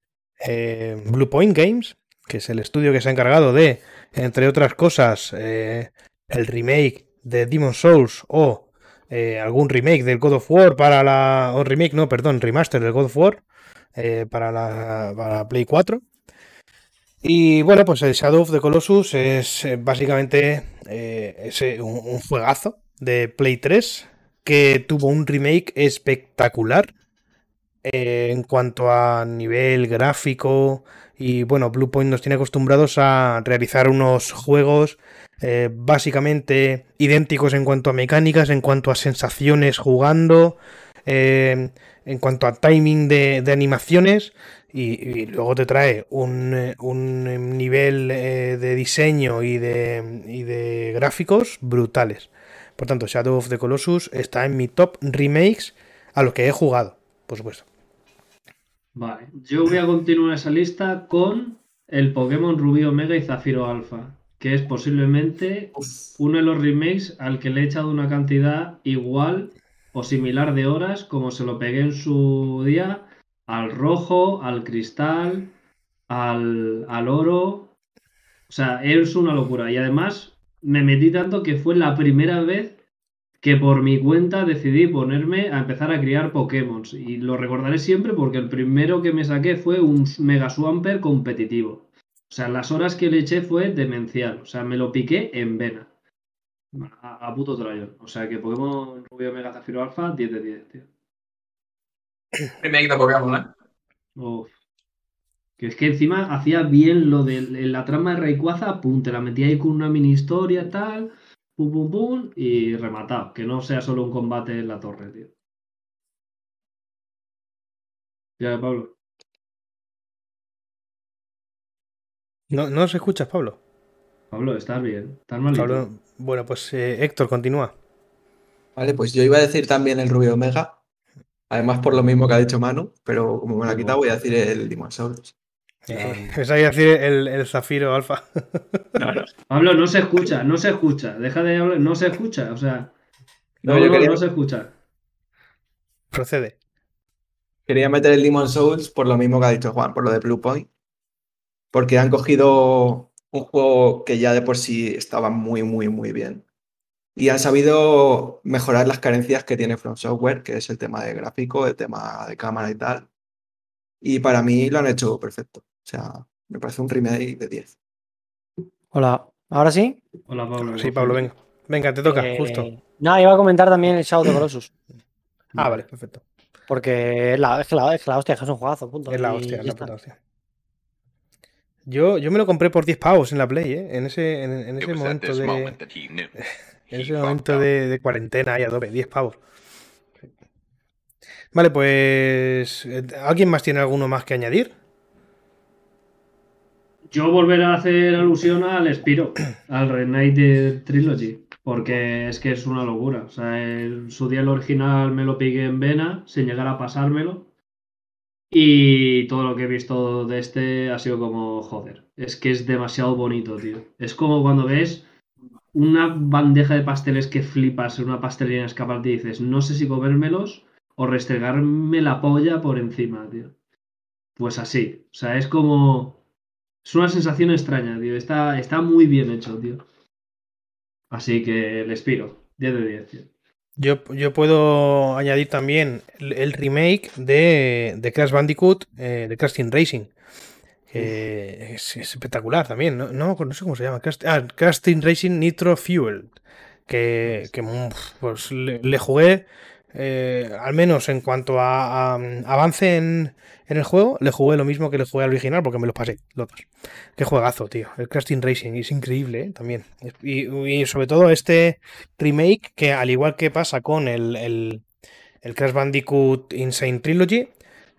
eh, Blue Point Games, que es el estudio que se ha encargado de, entre otras cosas, eh, el remake de Demon Souls o algún remake del God of War para la. O remake, no, perdón, remaster del God of War para, la, para la Play 4. Y bueno, pues el Shadow of the Colossus es eh, básicamente eh, un, un juegazo de Play 3 que tuvo un remake espectacular eh, en cuanto a nivel gráfico. Y bueno, Bluepoint nos tiene acostumbrados a realizar unos juegos básicamente idénticos en cuanto a mecánicas, en cuanto a sensaciones jugando, en cuanto a timing de animaciones. Y, y luego te trae un, eh, un nivel eh, de diseño y de, y de gráficos brutales. Por tanto, Shadow of the Colossus está en mi top remakes a los que he jugado, por supuesto. Vale, yo voy a continuar esa lista con el Pokémon Rubí Omega y Zafiro Alpha, que es posiblemente uno de los remakes al que le he echado una cantidad igual o similar de horas como se lo pegué en su día al rojo, al cristal, al, al oro. O sea, es una locura. Y además me metí tanto que fue la primera vez que por mi cuenta decidí ponerme a empezar a criar Pokémon. Y lo recordaré siempre porque el primero que me saqué fue un Mega Swamper competitivo. O sea, las horas que le eché fue demencial. O sea, me lo piqué en vena. A, puto trayón. O sea, que Pokémon Rubio Mega Zafiro Alpha, 10 de 10, tío. Remake de Pokémon, ¿eh? Uf. Que es que encima hacía bien lo de la trama de Rayquaza, pum, te la metía ahí con una mini historia, tal, pum, pum, pum, y rematado. Que no sea solo un combate en la torre, tío. Ya, Pablo. No, no se escuchas, Pablo. Pablo, estás bien. Estás malito. Pablo, bueno, pues eh, Héctor, continúa. Vale, pues yo iba a decir también el Rubio Omega. Además, por lo mismo que ha dicho Manu, pero como me lo ha quitado, voy a decir el Demon Souls. Eh, pensaba que decir el, el Zafiro Alfa. No, no. Pablo, no se escucha, no se escucha. Deja de hablar, no se escucha. O sea, No, no, yo no, quería- no se escucha. Procede. Quería meter el Demon Souls por lo mismo que ha dicho Juan, por lo de Blue Point. Porque han cogido un juego que ya de por sí estaba muy, muy, muy bien. Y han sabido mejorar las carencias que tiene From Software, que es el tema de gráfico, el tema de cámara y tal. Y para mí lo han hecho perfecto. O sea, me parece un remake de 10. Hola, ¿ahora sí? Hola, Pablo. Sí, Pablo, venga. Venga, te toca, Eh, justo. No, iba a comentar también el Shadow of the Colossus. Ah, vale, perfecto. Porque es la, es que la, es que la hostia, es que es un juegazo, punto. Es la hostia, es la puta hostia. Yo, yo me lo compré por 10 pavos en la Play, ¿eh? En ese, en, en ese momento de. En ese momento de, de cuarentena ahí a tope, 10 pavos. Vale, pues. eh, ¿Alguien más tiene alguno más que añadir? Yo volveré a hacer alusión al Spiro, al Reignited Trilogy, porque es que es una locura. O sea, en su día el original me lo piqué en vena, sin llegar a pasármelo. Y todo lo que he visto de este ha sido como, joder, es que es demasiado bonito, tío. Es como cuando ves una bandeja de pasteles que flipas en una pastelería en escaparte y dices, no sé si comérmelos o restregarme la polla por encima, tío. Pues así. O sea, es como. Es una sensación extraña, tío. Está, está muy bien hecho, tío. Así que el Spiro. 10 de 10, tío. Yo, yo puedo añadir también el, el remake de, de Crash Bandicoot, eh, de Crash Team Racing. Que es, es espectacular también. No, no, no sé cómo se llama. Crash, ah, Team Racing Nitro Fuel. Que, que, mm, pues le, le jugué, eh, al menos en cuanto a, a, avance en, en el juego, le jugué lo mismo que le jugué al original porque me los pasé, los dos. Qué juegazo, tío. El Team Racing es increíble, ¿eh? También. Y, y sobre todo este remake que al igual que pasa con el, el, el Crash Bandicoot Insane Trilogy,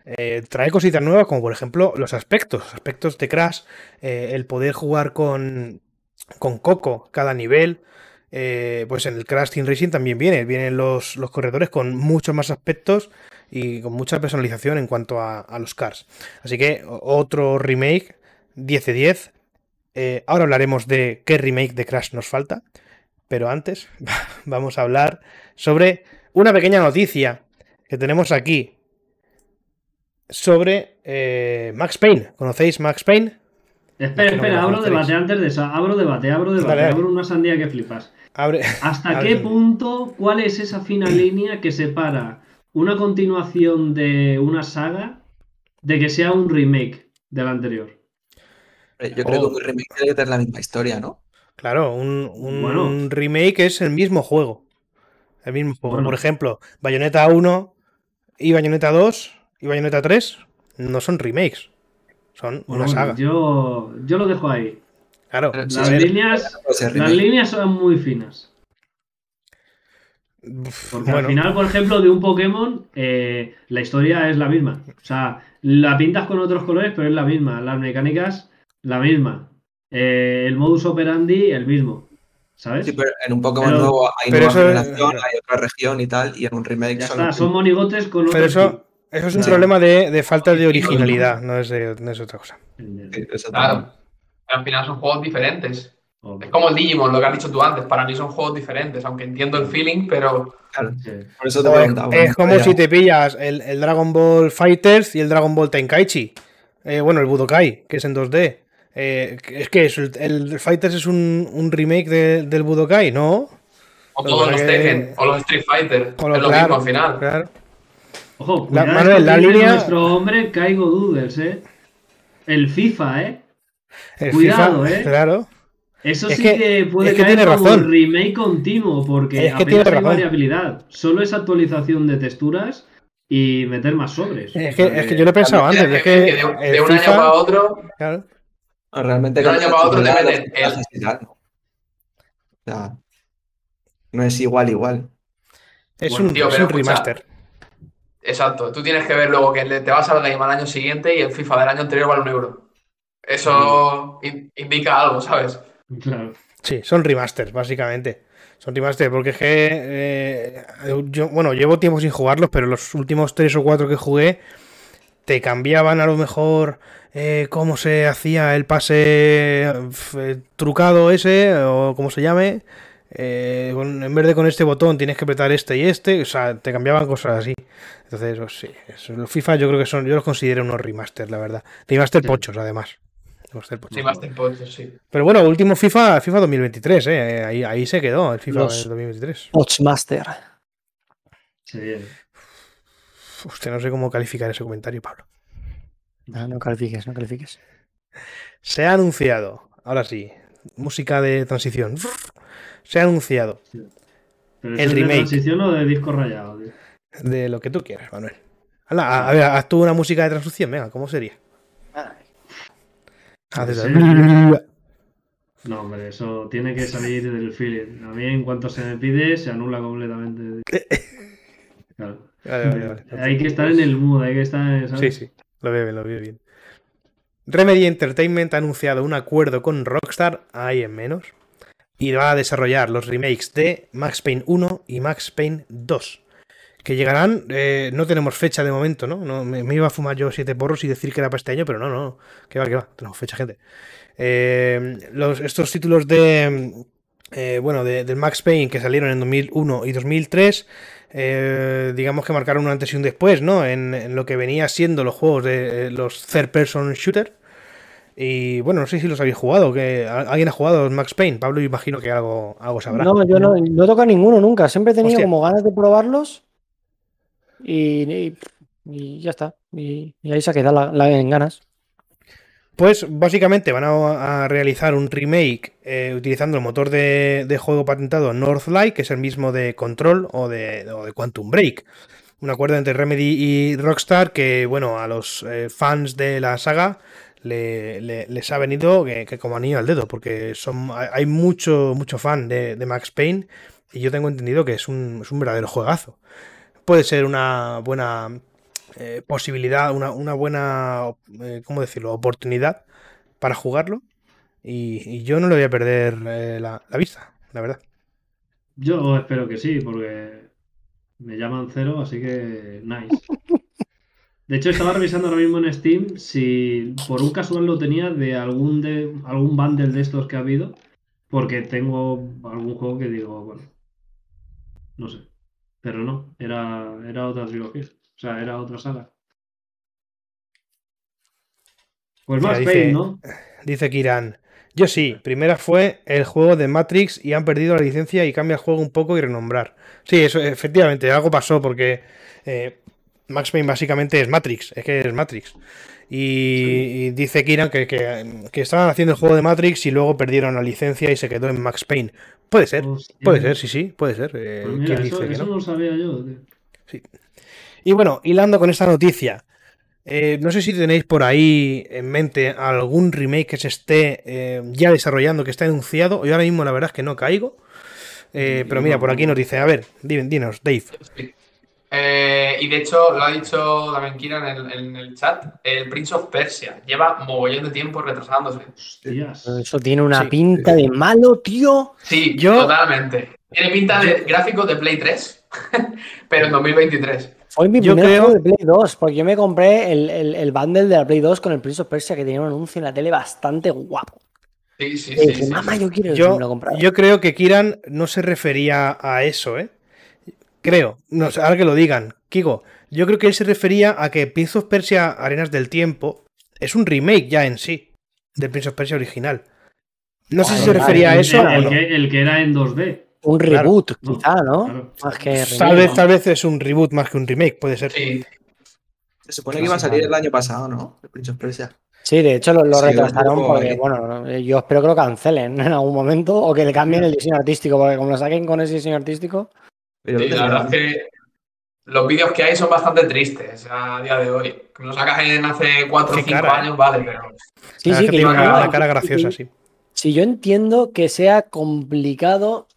eh, trae cositas nuevas como por ejemplo los aspectos, aspectos de Crash, eh, el poder jugar con, con Coco cada nivel. Eh, pues en el Crash Team Racing también viene, vienen los, los, corredores con muchos más aspectos y con mucha personalización en cuanto a, los cars. Así que otro remake 10 de 10. Eh, ahora hablaremos de qué remake de Crash nos falta. Pero antes vamos a hablar sobre una pequeña noticia que tenemos aquí sobre eh, Max Payne. ¿Conocéis Max Payne? Espera, No, espera, abro debate antes de eso. Abro debate, abro debate, Dale, dale. abro una sandía que flipas. Abre. ¿Hasta Abre. qué punto, cuál es esa fina línea que separa una continuación de una saga de que sea un remake del anterior? Yo creo Oh. que un remake tiene que tener la misma historia, ¿no? Claro, un, un Bueno. remake es el mismo juego. El mismo juego. Bueno. Por ejemplo, Bayonetta 1 y Bayonetta 2 y Bayonetta 3 no son remakes. Son Bueno, una saga. yo, yo lo dejo ahí. Claro. Las sí, líneas, puede ser las líneas son muy finas. Porque bueno, al final, por ejemplo, de un Pokémon, eh, la historia es la misma. O sea, la pintas con otros colores, pero es la misma. Las mecánicas, la misma. Eh, el modus operandi, el mismo. ¿Sabes? Sí, pero en un Pokémon Pero- nuevo hay nueva eso- generación, hay otra región y tal, y en un remake ya son está, son monigotes con otro pero eso, chip. Eso es un problema de, de falta de originalidad, no es, de- no es otra cosa. Claro. Al final son juegos diferentes. Es como el Digimon, lo que has dicho tú antes. Para mí son juegos diferentes, aunque entiendo el feeling, pero Claro, sí. por eso te O es, preguntaba. es como si te pillas el, el Dragon Ball Fighters y el Dragon Ball Tenkaichi. Eh, bueno, el Budokai, que es en 2D. Eh, es que es el, el Fighters es un, un remake de- del Budokai, ¿no? O todos los Tekken, o los Street Fighter. Lo- es lo claro, mismo al final. claro. Ojo, La- Manuel, la línea- nuestro hombre Caigo Doodles, ¿eh? El FIFA, ¿eh? El Cuidado, FIFA, ¿eh? Claro. Eso Es sí que- que, puede es que caer tiene como razón. remake continuo, porque Es que apenas tiene hay variabilidad. Solo es actualización de texturas y meter más sobres. Es que, es que yo lo he pensado antes. Es ver que de, el de un año para otro, claro. Realmente De un año para otro te meten ¿no? O sea, no es igual, igual. Es Bueno, un, tío, es pero un escucha, remaster. Exacto, tú tienes que ver luego que te vas al game al año siguiente y el FIFA del año anterior vale un euro. Eso in- indica algo, ¿sabes? Claro. Sí, son remasters, básicamente. Son remasters, porque es que eh, yo, bueno, llevo tiempo sin jugarlos, pero los últimos tres o cuatro que jugué te cambiaban a lo mejor eh, cómo se hacía el pase f- trucado ese, o como se llame. Eh, con- en vez de con este botón tienes que apretar este y este, o sea, te cambiaban cosas así. Entonces, pues, sí, eso, los FIFA yo creo que son, yo los considero unos remasters, la verdad. Remaster Sí. pochos, además. Remaster pochos. Sí, tiempo, eso sí. Pero bueno, último FIFA, FIFA 2023, ¿eh? Ahí, ahí se quedó el FIFA Los- 2023. Watchmaster. Se viene. Usted no sé cómo calificar ese comentario, Pablo. Ah, no califiques, no califiques. Se ha anunciado, ahora sí, música de transición. Se ha anunciado Pero El ¿eso es de remake. transición o de disco rayado? tío? de lo que tú quieras, Manuel. Hala, a, a ver, haz tú una música de transición, venga, ¿cómo sería? Haces Sí. No, hombre, eso tiene que salir del feeling. A mí, en cuanto se me pide, se anula completamente. Claro. Vale, vale, vale. Hay que estar en el mood, hay que estar. Sí, ¿sabes? sí, lo veo bien, lo veo bien. Remedy Entertainment ha anunciado un acuerdo con Rockstar, ahí en menos, y va a desarrollar los remakes de Max Payne 1 y Max Payne 2, que llegarán, eh, no tenemos fecha de momento, ¿no? no me, iba a fumar yo siete porros y decir que era para este año, pero no, no, que va, que va, tenemos fecha, gente. Eh, estos títulos de, eh, bueno, de, Max Payne que salieron en 2001 y 2003, eh, digamos que marcaron un antes y un después, ¿no? En, lo que venía siendo los juegos de los third person shooter. Y bueno, no sé si los habéis jugado, que ¿al- alguien ha jugado Max Payne. Pablo, imagino que algo, algo sabrá. No, yo no, no he tocado ninguno nunca. Siempre he tenido Hostia. como ganas de probarlos. Y, y- y ya está. Y, y ahí se ha quedado la, la en ganas. Pues básicamente van a, a realizar un remake eh, utilizando el motor de, de juego patentado Northlight, que es el mismo de Control o de, o de Quantum Break. Un acuerdo entre Remedy y Rockstar que, bueno, a los eh, fans de la saga le- le- les ha venido que, que como anillo al dedo, porque son, hay mucho, mucho fan de, de Max Payne y yo tengo entendido que es un, es un verdadero juegazo. Puede ser una buena eh, posibilidad, una, una buena, eh, ¿cómo decirlo?, oportunidad para jugarlo. Y, y yo no le voy a perder eh, la, la vista, la verdad. Yo espero que sí, porque me llaman cero, así que nice. De hecho, estaba revisando ahora mismo en Steam si por un casual lo tenía de algún de algún bundle de estos que ha habido, porque tengo algún juego que digo, bueno, no sé, pero no, era, era otra trilogía, o sea, era otra saga. Pues Mira, más dice- Payne, ¿no? Dice Kiran. Yo sí, primera fue el juego de Matrix y han perdido la licencia y cambia el juego un poco y renombrar. Sí, eso efectivamente, algo pasó porque eh, Max Payne básicamente es Matrix, es que es Matrix. Y, y dice Kiran que, que- que estaban haciendo el juego de Matrix y luego perdieron la licencia y se quedó en Max Payne. Puede ser, Hostia. puede ser, sí, sí, puede ser. eh, Pues mira, ¿quién eso, dice eso no? no lo sabía yo, tío. Y bueno, hilando con esta noticia, eh, no sé si tenéis por ahí en mente algún remake que se esté eh, ya desarrollando, que esté anunciado. Yo ahora mismo la verdad es que no caigo. Eh, pero mira, por aquí nos dice, a ver, di- dinos, Dave. Eh, y de hecho, lo ha dicho también Kira en el, en el chat, el Prince of Persia lleva mogollón de tiempo retrasándose. Hostias. Eso tiene una Sí. pinta de malo, tío. Sí, Yo- totalmente. Tiene pinta de gráficos de Play 3, pero en 2023. Fue mi Yo primer creo- juego de Play 2, porque yo me compré el, el, el bundle de la Play 2 con el Prince of Persia que tenía un anuncio en la tele bastante guapo. Sí, sí, sí. dije, sí. mamá, yo quiero eso", y Yo, me lo he comprado. yo creo que Kiran no se refería a eso, ¿eh? Creo, no sé, ahora que lo digan. Kigo, yo creo que él se refería a que Prince of Persia Arenas del Tiempo es un remake ya en sí. del Prince of Persia original. No sé si se refería a eso el, o el no. que, el que era en 2D. Un Claro, reboot, ¿no? quizá, ¿no? Claro. Más que Tal remake, vez, ¿no? tal vez es un reboot más que un remake, puede ser. Sí, Se supone que iba a salir el año pasado, ¿no? El Prince of Persia. Sí, de hecho lo, lo Sí, un retrasaron poco porque, bueno, yo espero que lo cancelen en algún momento o que le cambien el diseño artístico, porque como lo saquen con ese diseño artístico, Pero sí, creo la verdad es que los vídeos que hay son bastante tristes a día de hoy. Que lo sacas en hace 4 o Qué 5 cara, ¿eh? años, vale, pero. sí, La sí, que tiene una cara graciosa, sí. Si yo entiendo que sea complicado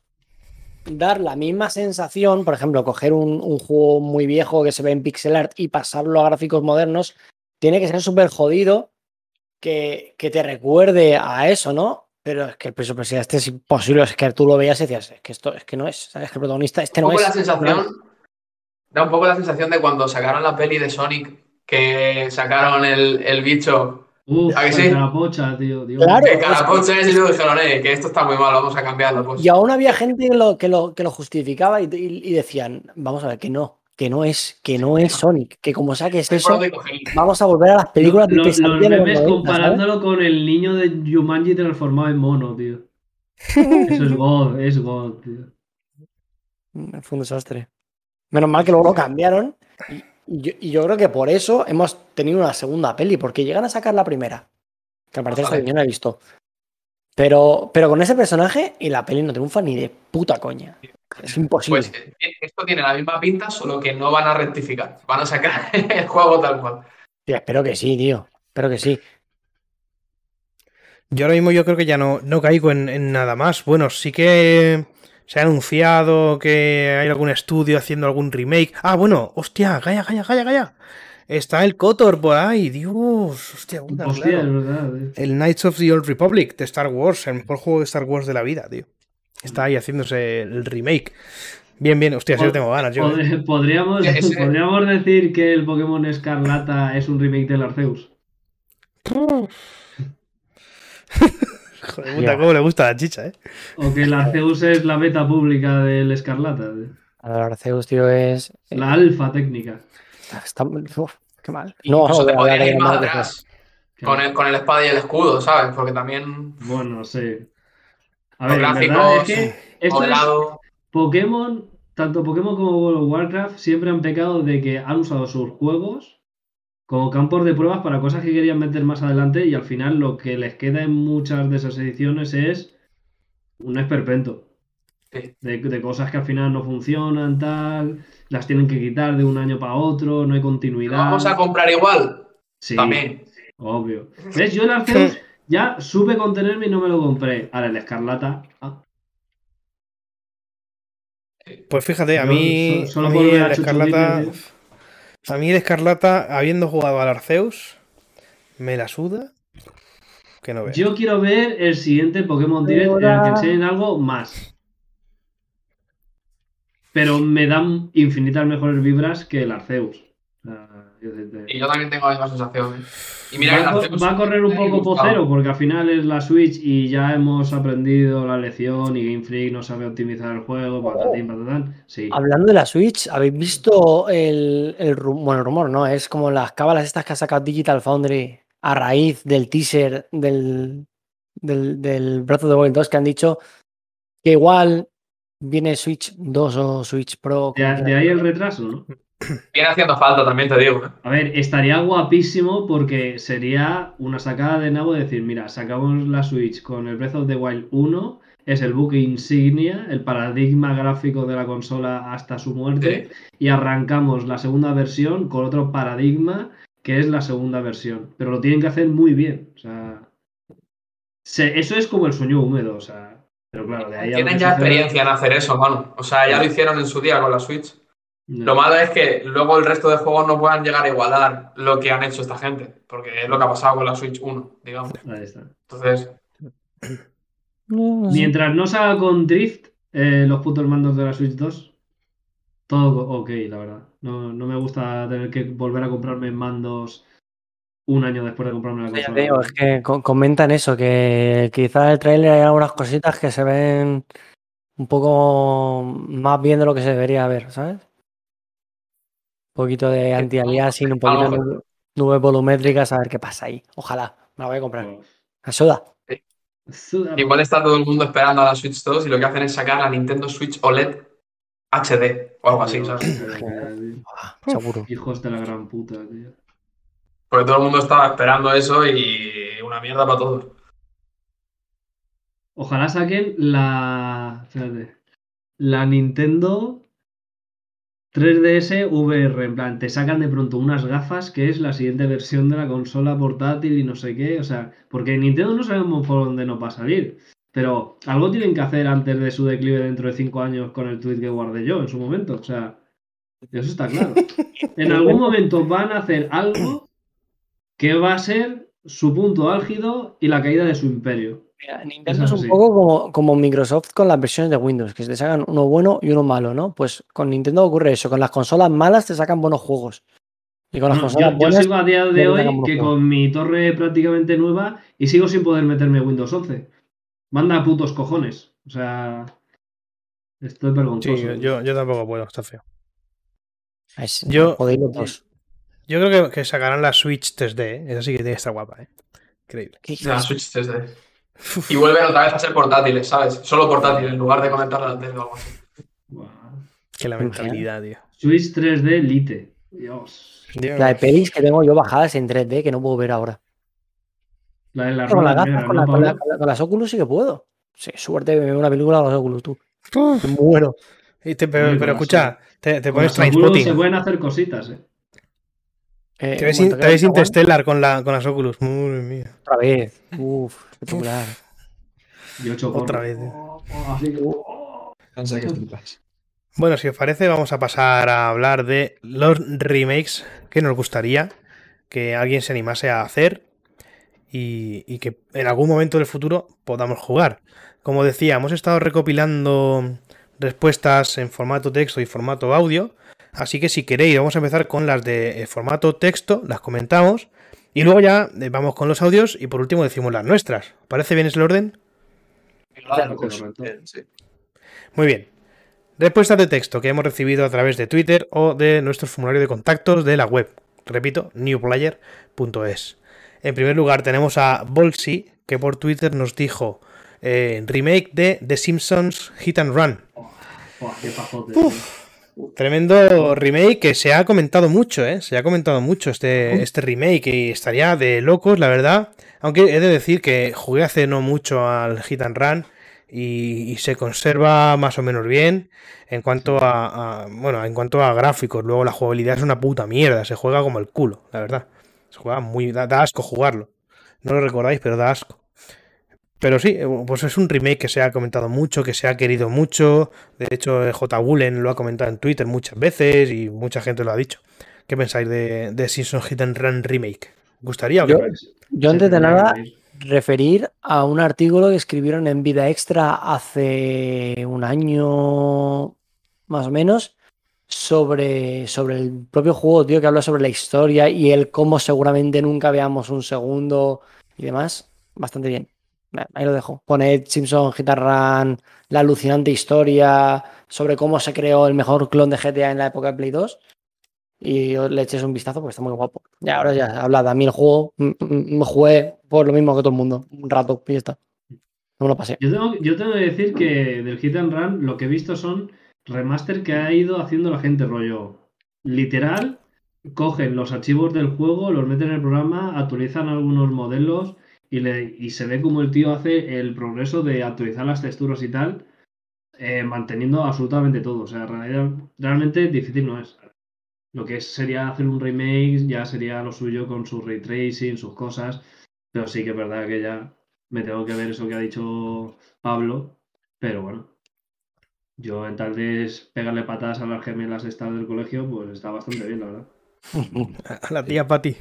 dar la misma sensación, por ejemplo, coger un, un juego muy viejo que se ve en pixel art y pasarlo a gráficos modernos, tiene que ser súper jodido que, que te recuerde a eso, ¿no? Pero es que el of Persia este es imposible, es que tú lo veías y decías, es que esto es que no es, ¿sabes? Que el protagonista este un no poco es. la sensación. Da un poco la sensación de cuando sacaron la peli de Sonic, que sacaron el, el bicho. Uf, ¿A que sí? carapocha, tío. Dios Claro. Que carapocha es y luego dijeron, eh, que esto está muy mal, vamos a cambiarlo. Pues. Y aún había gente que lo, que lo, que lo justificaba y, y- y decían, vamos a ver, que no, que no es, que no es Sonic, que como saques eso, vamos a volver a las películas de Lo- lo- pesadilla los de los memes 90, ¿sabes? comparándolo con el niño de Jumanji transformado en mono, tío. Eso es God, es God, tío. Mm, Fue un desastre. Menos mal que luego lo cambiaron. Y, y yo, y yo creo que por eso hemos tenido una segunda peli, porque llegan a sacar la primera. Que al parecer esta yo no he visto. Pero, pero con ese personaje y la peli no triunfa ni de puta coña. Es imposible. Pues eh, esto tiene la misma pinta, solo que no van a rectificar. Van a sacar el juego tal cual. Tío, espero que sí, tío. Espero que sí. Yo ahora mismo yo creo que ya no, no caigo en, en nada más. Bueno, sí que se ha anunciado que hay algún estudio haciendo algún remake. Ah, bueno, hostia, calla, calla, calla, calla. Está el Kotor por ahí, Dios. Hostia, puta, Hostia, claro. es verdad. El Knights of the Old Republic de Star Wars, el mejor juego de Star Wars de la vida, tío. Está ahí haciéndose el remake. Bien, bien, hostia, Pod- lo tengo ganas. Yo, eh. Pod- Podríamos, podríamos decir que el Pokémon Escarlata es un remake del Arceus. Joder, puta, cómo le gusta la chicha, eh. O que el Arceus es la beta pública del Escarlata. El Arceus, tío, es. La alfa técnica. Está, uf, qué mal. No, no, te hablar ir más atrás. Con el, con el espada y el escudo, ¿sabes? Porque también Bueno, sí. A los ver, gráficos, es que esto es. Pokémon, tanto Pokémon como World of Warcraft siempre han pecado de que han usado sus juegos como campos de pruebas para cosas que querían meter más adelante y al final lo que les queda en muchas de esas ediciones es un esperpento. Sí. De, de cosas que al final no funcionan, tal, las tienen que quitar de un año para otro, no hay ¿Lo continuidad. vamos a comprar igual? Sí, También. obvio. ¿Ves? Yo el Arceus ya supe contenerme y no me lo compré. Ahora el Escarlata. ah, Pues fíjate, a Yo mí, so- solo a por mí el Escarlata. A mí el Escarlata, habiendo jugado al Arceus, me la suda. Que no veo. Yo quiero ver el siguiente Pokémon Direct en el que enseñen algo más. Pero me dan infinitas mejores vibras que el Arceus. O sea, yo te- te- Y yo también tengo la misma sensación. Y mira va, que a va correr un poco pocero, porque al final es la Switch y ya hemos aprendido la lección y Game Freak no sabe optimizar el juego, patatín, patatán. Sí. Hablando de la Switch, ¿habéis visto el, el bueno, el rumor, no? Es como las cábalas estas que ha sacado Digital Foundry a raíz del teaser del, del, del Breath of the Wild 2 que han dicho que igual viene Switch 2 o Switch Pro. De, ahí el retraso, ¿no? Viene haciendo falta también, te digo. ¿eh? A ver, estaría guapísimo porque sería una sacada de nabo decir, mira, sacamos la Switch con el Breath of the Wild 1, es el buque insignia, el paradigma gráfico de la consola hasta su muerte, y arrancamos la segunda versión con otro paradigma que es la segunda versión. Pero lo tienen que hacer muy bien. O sea, se- eso es como el sueño húmedo, o sea, pero claro, de ahí Tienen ya experiencia en hacer eso, mano. O sea, ya lo hicieron en su día con la Switch. No. Lo malo es que luego el resto de juegos no puedan llegar a igualar lo que han hecho esta gente. Porque es lo que ha pasado con la Switch 1, digamos. Ahí está. Entonces. Mientras no salga con Drift, eh, los putos mandos de la Switch 2, todo ok, la verdad. No, no me gusta tener que volver a comprarme mandos un año después de comprarme la Ya consola. te digo, es que co- comentan eso, que quizás el trailer hay algunas cositas que se ven un poco más bien de lo que se debería ver, ¿sabes? Un poquito de anti-aliasing, un poquito de nubes volumétricas, a ver qué pasa ahí. Ojalá, me la voy a comprar. Pues, A soda. Igual está todo el mundo esperando a la Switch 2 y lo que hacen es sacar la Nintendo Switch OLED HD o algo así, ¿sabes? Ah, seguro. Hijos de la gran puta, tío. Porque todo el mundo estaba esperando eso y una mierda para todos. Ojalá saquen la. Espérate. La Nintendo 3DS VR. En plan, te sacan de pronto unas gafas que es la siguiente versión de la consola portátil y no sé qué. O sea, porque Nintendo no sabemos por dónde nos va a salir. Pero algo tienen que hacer antes de su declive dentro de 5 años con el tweet que guardé yo en su momento. O sea, eso está claro. En algún momento van a hacer algo que va a ser su punto álgido y la caída de su imperio. Mira, Nintendo Es un poco como, como Microsoft con las versiones de Windows, que se te sacan uno bueno y uno malo, ¿no? Pues con Nintendo ocurre eso, con las consolas malas te sacan buenos juegos. Y con las No, consolas yo, yo buenas. sigo a día de hoy que con mi torre prácticamente nueva y sigo sin poder meterme Windows 11. Manda putos cojones. O sea, estoy Sí, vergonzoso. yo, yo tampoco puedo, está feo. Es- Yo- los. Yo creo que, que sacarán la Switch 3D, ¿eh? Esa sí que tiene que estar guapa, ¿eh? Increíble. ¿Qué La? Switch 3D. Y vuelven otra vez a ser portátiles, ¿sabes? Solo portátiles en lugar de conectar la tele o algo así. Qué lamentabilidad, tío. Switch 3D Lite. Dios. Dios. La de pelis que tengo yo bajadas en 3D que no puedo ver ahora. La de la Con, las rueda gafas, con, ¿no, la- con la- con la- con las Oculus sí que puedo. Sí, suerte de ver una película con las Oculus, tú. Uf. Me te- pero, pero escucha, te, te pones Oculus se pueden hacer cositas, eh. Eh, Te ves, in- te Interstellar con, la, con las Oculus. Madre mía. Otra vez. Uf, espectacular. Y ocho Otra vez, eh. Así que-. Cansa que flipas. Bueno, si os parece, vamos a pasar a hablar de los remakes que nos gustaría que alguien se animase a hacer y, y que en algún momento del futuro podamos jugar. Como decía, hemos estado recopilando respuestas en formato texto y formato audio, así que si queréis vamos a empezar con las de eh, formato texto, las comentamos y luego ya eh, vamos con los audios y por último decimos las nuestras. ¿Parece bien ese el orden? Claro, correcto. Bien, sí. Muy bien. Respuestas de texto que hemos recibido a través de Twitter o de nuestro formulario de contactos de la web. Repito, newplayer.es. En primer lugar tenemos a Bolsi, que por Twitter nos dijo eh, remake de The Simpsons Hit and Run. Qué pajote. Tremendo remake que se ha comentado mucho, ¿eh? Se ha comentado mucho este, este remake y estaría de locos, la verdad. Aunque he de decir que jugué hace no mucho al Hit and Run y, y se conserva más o menos bien en cuanto a, a- bueno, en cuanto a gráficos. Luego la jugabilidad es una puta mierda, se juega como el culo, la verdad. Se juega muy da, da asco jugarlo. No lo recordáis, pero da asco. Pero sí, eh, pues es un remake que se ha comentado mucho, que se ha querido mucho. De hecho, eh, J. Bullen lo ha comentado en Twitter muchas veces y mucha gente lo ha dicho. ¿Qué pensáis de, de Simpson Hit and Run Remake? ¿Gustaría o qué? Yo- Yo antes de nada, referir a un artículo que escribieron en Vida Extra hace un año más o menos sobre, sobre el propio juego, tío, que habla sobre la historia y el cómo seguramente nunca veamos un segundo y demás. Bastante bien. Ahí lo dejo. Poned Simpson Run, la alucinante historia sobre cómo se creó el mejor clon de GTA en la época de Play 2 y le eches un vistazo porque está muy guapo. Y ahora ya hablad, a mí el juego mm, mm, me jugué por lo mismo que todo el mundo, un rato y ya está. No me lo pasé. Yo tengo, yo tengo que decir que del Hit and Run lo que he visto son remaster que ha ido haciendo la gente, rollo. Literal, cogen los archivos del juego, los meten en el programa, actualizan algunos modelos y, le, y se ve como el tío hace el progreso de actualizar las texturas y tal, eh, manteniendo absolutamente todo. O sea, realidad- realmente difícil no es. Lo que es- sería hacer un remake ya sería lo suyo con su ray tracing, sus cosas. Pero sí que es verdad que ya me tengo que ver eso que ha dicho Pablo. Pero bueno, yo en tal de pegarle patadas a las gemelas estas del colegio, pues está bastante bien, la verdad. A la tía Patty.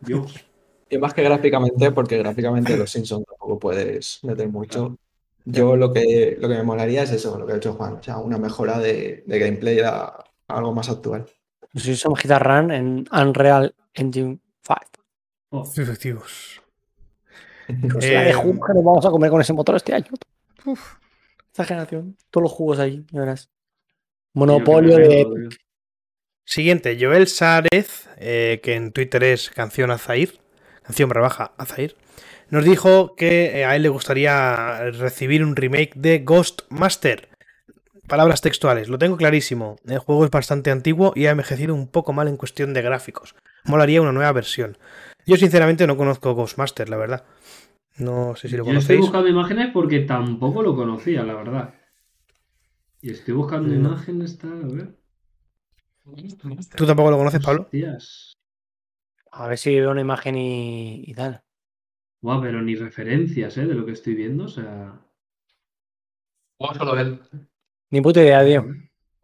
Dios. Y más que gráficamente, porque gráficamente los Simpsons tampoco puedes meter mucho. Yo lo que, lo que me molaría es eso, lo que ha hecho Juan, o sea, una mejora de, de gameplay a, a algo más actual. Si son Hit Run en Unreal Engine 5. Oh, Efectivos. Pues la de Eh, juegos que nos vamos a comer con ese motor este año. Esta generación, todos los juegos ahí, ya verás. Monopolio de. Siguiente, Joel Sárez, eh, que en Twitter es Canción Azair, atención barra Azair, nos dijo que eh, a él le gustaría recibir un remake de Ghost Master. Palabras textuales, lo tengo clarísimo. El juego es bastante antiguo y ha envejecido un poco mal en cuestión de gráficos. Molaría una nueva versión. Yo sinceramente no conozco Ghostmaster, la verdad. No sé si lo Yo estoy buscando imágenes porque tampoco lo conocía, la verdad. Y estoy buscando No. imágenes, tal, a ver. ¿Tú tampoco lo conoces, Pablo? Hostias. A ver si veo una imagen y, y tal. Guau, pero ni referencias, ¿eh? De lo que estoy viendo, o sea. Juego solo él. Ni puta idea, tío.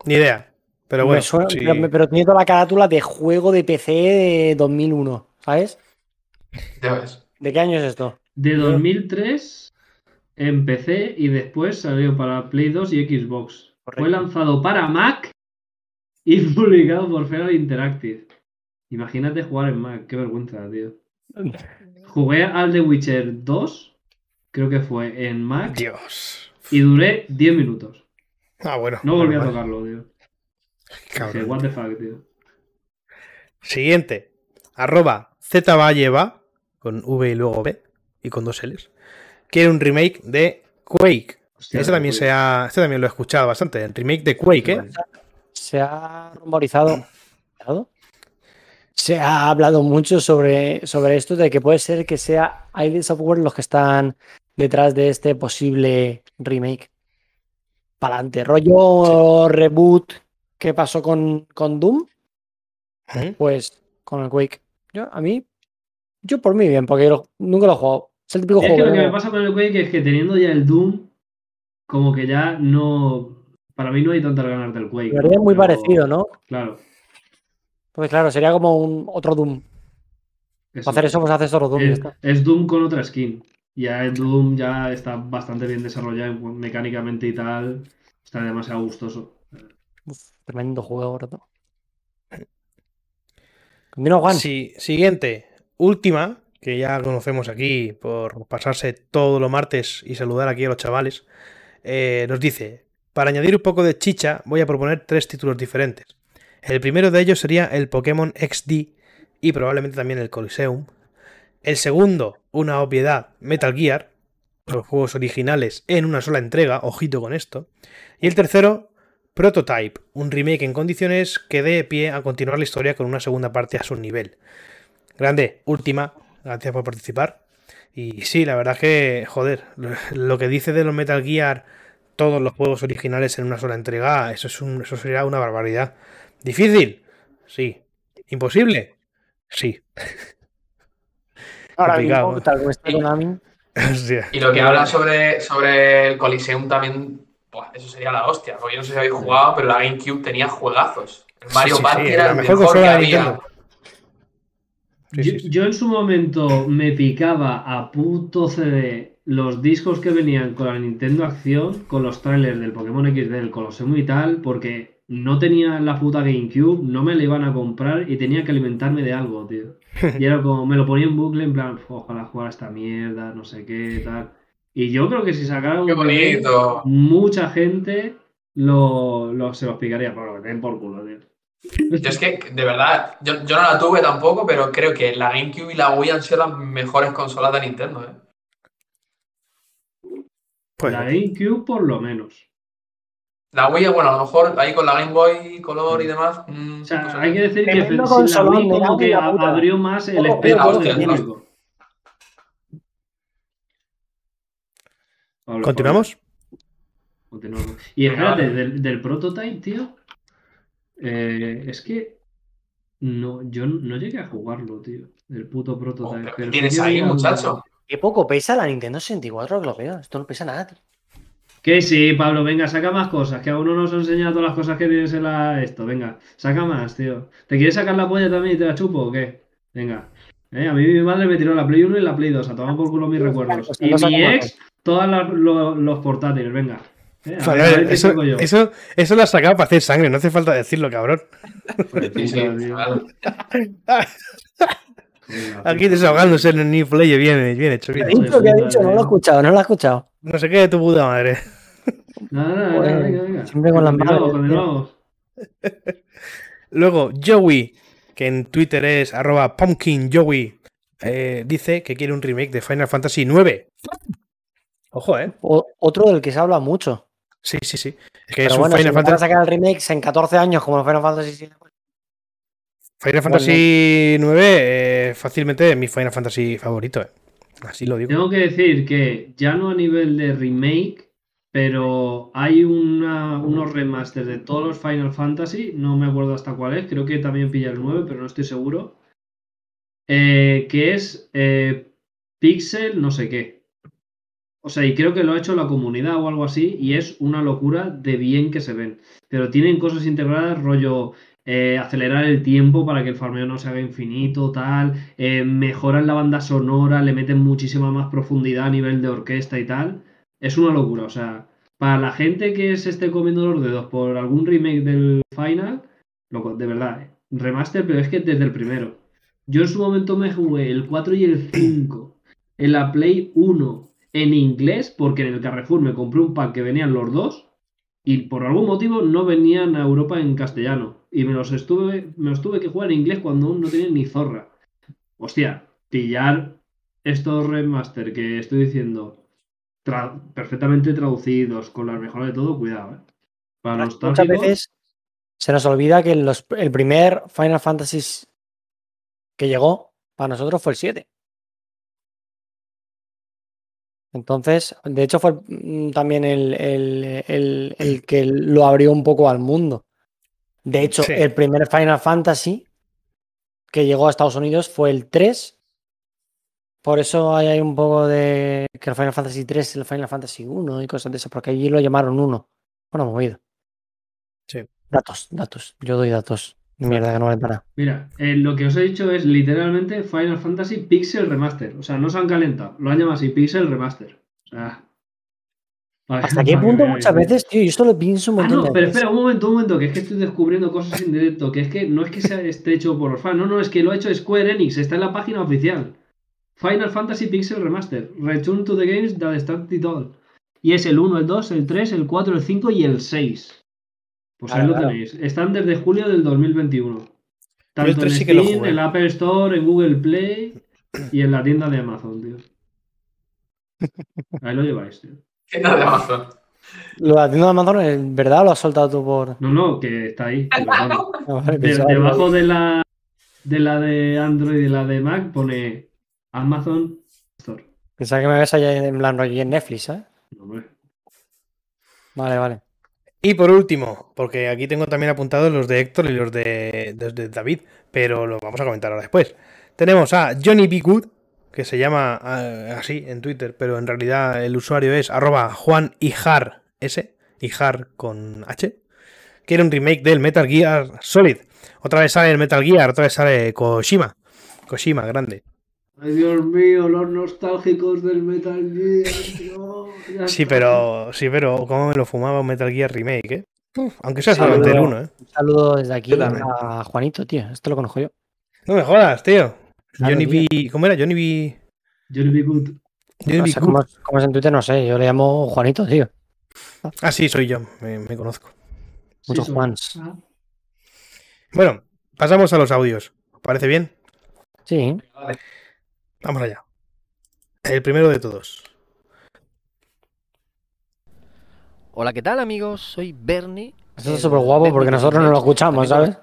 Ni idea. Pero bueno, suena- sí. pero, pero tiene toda la carátula de juego de PC de 2001, ¿sabes? Ya ves. ¿De qué año es esto? De 2003 en PC y después salió para Play 2 y Xbox. Fue lanzado para Mac y publicado por Feral Interactive. Imagínate jugar en Mac, qué vergüenza, tío. Jugué al The Witcher 2, creo que fue en Mac, Dios. y duré 10 minutos. Ah, bueno. No volví a tocarlo, tío. Cabrón. Dije, what the fuck, tío. Siguiente. Arroba ZValleva con V y luego B y con dos L's. Quiere un remake de Quake. Hostia, Este también, Quake. se ha, este también lo he escuchado bastante. El remake de Quake, ¿eh? Se ha rumorizado. ¿Rumorizado? Se ha hablado mucho sobre, sobre esto de que puede ser que sea ID Software los que están detrás de este posible remake. Para adelante. Rollo reboot que pasó con, con Doom, pues con el Quake. Yo, a mí, yo por mí bien, porque yo lo- nunca lo he jugado. Es el típico Es juego que lo que me pasa con el Quake es que teniendo ya el Doom, como que ya no. Para mí no hay tantas ganas del Quake. me haría muy pero- parecido, ¿no? Claro. Pues claro, sería como un otro Doom. Para hacer eso, pues haces otro Doom. es, Doom con otra skin. Ya el Doom ya está bastante bien desarrollado en- mecánicamente y tal. Está demasiado gustoso. Uf, tremendo juego, rato. Continúa, Juan. Sí, siguiente. Última, que ya conocemos aquí por pasarse todos los martes y saludar aquí a los chavales. eh, nos dice: Para añadir un poco de chicha, voy a proponer tres títulos diferentes. El primero de ellos sería el Pokémon XD y probablemente también el Coliseum. El segundo, una obviedad, Metal Gear, los juegos originales en una sola entrega, ojito con esto. Y el tercero, Prototype, un remake en condiciones que dé pie a continuar la historia con una segunda parte a su nivel. Grande, última, gracias por participar. Y sí, la verdad es que, joder, lo, que dice de los Metal Gear, todos los juegos originales en una sola entrega, eso, es un, eso sería una barbaridad. ¿Difícil? Sí. ¿Imposible? Sí. Ahora mismo, tal como está Konami. Y lo que habla sobre, sobre el Coliseum también, buah, eso sería la hostia. Porque yo no sé si habéis jugado, pero la GameCube tenía juegazos. El Mario sí, Party sí, era el mejor mejor, que había. Nintendo. Sí, yo, sí, sí. yo en su momento me picaba a puto CD los discos que venían con la Nintendo Acción, con los trailers del Pokémon XD, del Colosseum y tal, porque no tenía la puta GameCube, no me la iban a comprar y tenía que alimentarme de algo, tío. Y era como, me lo ponía en bucle, en plan, ojalá jugar a esta mierda, no sé qué, tal. Y yo creo que si sacaran un mucha gente lo, lo- se los picaría, pero que den por culo, tío. Yo es que, de verdad, yo, yo no la tuve tampoco, pero creo que la GameCube y la Wii han sido las mejores consolas de Nintendo. ¿eh? Pues, La GameCube por lo menos. La Wii, bueno, a lo mejor ahí con la Game Boy Color y demás. mm, O sea, pues, hay que decir que Tremendo la Wii como que abrió más el espectro del público. Pablo, ¿Continuamos? Continuamos. Y espérate, del, del prototype, tío. eh, es que no, yo no llegué a jugarlo, tío. El puto prototype. Oh, pero pero ¿qué tienes ahí, muchacho? Qué poco pesa la Nintendo 64 que lo veo. Esto no pesa nada, tío. Que sí, Pablo, venga, saca más cosas, que a uno nos ha enseñado todas las cosas que tienes en la... esto, venga, saca más, tío. ¿Te quieres sacar la polla también y te la chupo o qué? Venga. Eh, a mí mi madre me tiró la Play 1 y la Play 2, a tomar por culo mis recuerdos. Pues Y no mi ex, todos los portátiles, venga. Eh, a ver, Joder, a ver qué eso, eso, eso lo has sacado para hacer sangre, no hace falta decirlo, cabrón. Sí, sí. Venga, Aquí desahogándose en el New Play, bien, bien hecho, ¿Qué ha bien dicho? ¿Qué ha dicho? No lo he escuchado, no lo he escuchado. No sé qué de tu puta madre. Nada, nada, Joder, nada, venga, venga. siempre con las. Luego, Joey, que en Twitter es arroba pumpkinjoey, eh, dice que quiere un remake de Final Fantasy IX. Ojo, ¿eh? O- otro del que se habla mucho. Sí, sí, sí. Es que Pero es un bueno, si Final, van a Fantasy, sacar el remake en 14 años como Final Fantasy VII, Final Fantasy IX eh, fácilmente mi Final Fantasy favorito, ¿eh? Así lo digo. Tengo que decir que ya no a nivel de remake, pero hay unos remasters de todos los Final Fantasy, no me acuerdo hasta cuál es, creo que también pilla el 9, pero no estoy seguro, eh, que es eh, Pixel no sé qué. O sea, y creo que lo ha hecho la comunidad o algo así, y es una locura de bien que se ven. Pero tienen cosas integradas, rollo eh, acelerar el tiempo para que el farmeo no se haga infinito, tal, eh, mejoran la banda sonora, le meten muchísima más profundidad a nivel de orquesta y tal. Es una locura, o sea, para la gente que se esté comiendo los dedos por algún remake del Final, loco, de verdad, eh, remaster, pero es que desde el primero. Yo en su momento me jugué el 4 y el 5 en la Play 1 en inglés, porque en el Carrefour me compré un pack que venían los dos y por algún motivo no venían a Europa en castellano. Y me los estuve, me los tuve que jugar en inglés cuando aún no tenía ni zorra. Hostia, pillar estos remaster que estoy diciendo tra- perfectamente traducidos, con las mejoras de todo, cuidado, ¿eh? Para Muchas veces se nos olvida que los- el primer Final Fantasy que llegó para nosotros fue el 7. Entonces, de hecho, fue mm, también el, el- el- el que lo abrió un poco al mundo. De hecho, Sí. el primer Final Fantasy que llegó a Estados Unidos fue el 3. Por eso hay, un poco de que el Final Fantasy 3 es el Final Fantasy 1 y cosas de eso, porque allí lo llamaron 1. Bueno, movido. Sí. Datos, datos. Yo doy datos. Mierda, que no vale para nada. Mira, eh, lo que os he dicho es literalmente Final Fantasy Pixel Remaster. O sea, no se han calentado. Lo han llamado así, Pixel Remaster. O sea. ¿Hasta qué que punto muchas veces, tío? Yo esto lo pienso un Ah, montón no, de pero veces. espera, un momento, un momento, que es que estoy descubriendo cosas en directo, que es que no es que sea, esté hecho por los fans, no, no, es que lo ha hecho Square Enix, está en la página oficial. Final Fantasy Pixel Remaster, Return to the Games that started all. Y es el 1, el 2, el 3, el 4, el 5 y el 6. Pues ahí Claro, lo claro. tenéis. Están desde julio del 2021. Tanto en tres sí que lo Steam, en la Apple Store, en Google Play y en la tienda de Amazon, tío. Ahí lo lleváis, tío. Tienda de Amazon. Lo de la tienda de Amazon, ¿en verdad lo has soltado tú por.? No, no, que está ahí. Ah, De- debajo de la de la de Android y la de Mac pone Amazon Store. Pensaba que me ves allá en plan rollo y en Netflix, ¿sabes? No, hombre. Vale, vale. Y por último, porque aquí tengo también apuntados los de Héctor y los de, los de David, pero lo vamos a comentar ahora después. Tenemos a Johnny B. Good, que se llama ah, así en Twitter, pero en realidad el usuario es arroba Juan Ijar S, Ijar con H, que era un remake del Metal Gear Solid. Otra vez sale el Metal Gear, otra vez sale Koshima. Koshima, grande. Ay, Dios mío, los nostálgicos del Metal Gear. tío, ya Sí, pero sí, pero cómo me lo fumaba un Metal Gear remake, ¿eh? Uf, aunque sea solamente el 1, ¿eh? Un saludo desde aquí a Juanito, tío. Esto lo conozco yo. No me jodas, tío. Johnny. B. ¿Cómo era? Johnny B. Johnny B. Good. Johnny O B. sea, Good. ¿cómo, es- cómo es en Twitter? No sé. Yo le llamo Juanito, tío. Ah, sí, soy yo. Me, me conozco. Muchos Sí, Juans. Ah, Bueno, pasamos a los audios. ¿Os parece bien? Sí. Vamos allá. El primero de todos. Hola, ¿qué tal amigos? Soy Bernie. Esto es súper guapo porque nosotros no lo escuchamos, ¿sabes?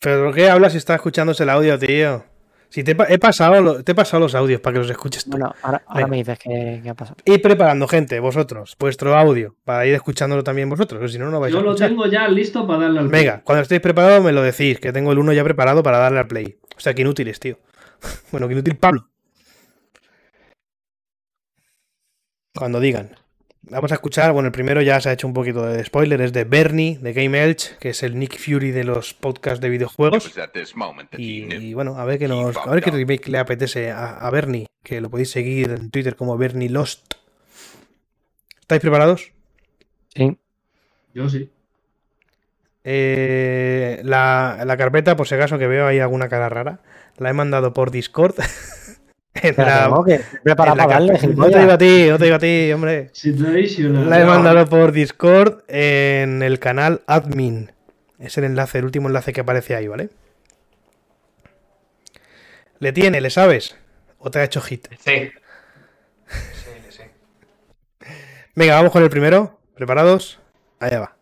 ¿Pero por qué hablas si estás escuchándose el audio, tío? Si te he, pa- he pasado, lo- te he pasado los audios para que los escuches tú. Bueno, ahora, me dices que, que ha pasado. Ir preparando, gente, vosotros, vuestro audio, para ir escuchándolo también vosotros, si no, no vais a Yo lo escuchar. tengo ya listo para darle al play. Venga, cuando estéis preparados me lo decís, que tengo el uno ya preparado para darle al play. O sea, que inútiles, tío. Bueno, que inútil Pablo. Cuando digan. Vamos a escuchar, bueno, el primero ya se ha hecho un poquito de spoiler, es de Bernie, de Game Elch, que es el Nick Fury de los podcasts de videojuegos. Y, bueno, a ver qué nos, a ver qué remake le apetece a, a Bernie, que lo podéis seguir en Twitter como Bernie Lost. ¿Estáis preparados? Sí. Yo sí. Eh, la, la carpeta, por si acaso que veo ahí alguna cara rara, la he mandado por Discord. tengo que para darle, carpeta- no te digo a ti, no te digo a ti, hombre. La he mandado por Discord en el canal admin. Es el enlace, el último enlace que aparece ahí, ¿vale? Le tiene, le sabes. ¿O te ha hecho hit? Sí. Sí, sí. Venga, vamos con el primero. ¿Preparados? Allá va.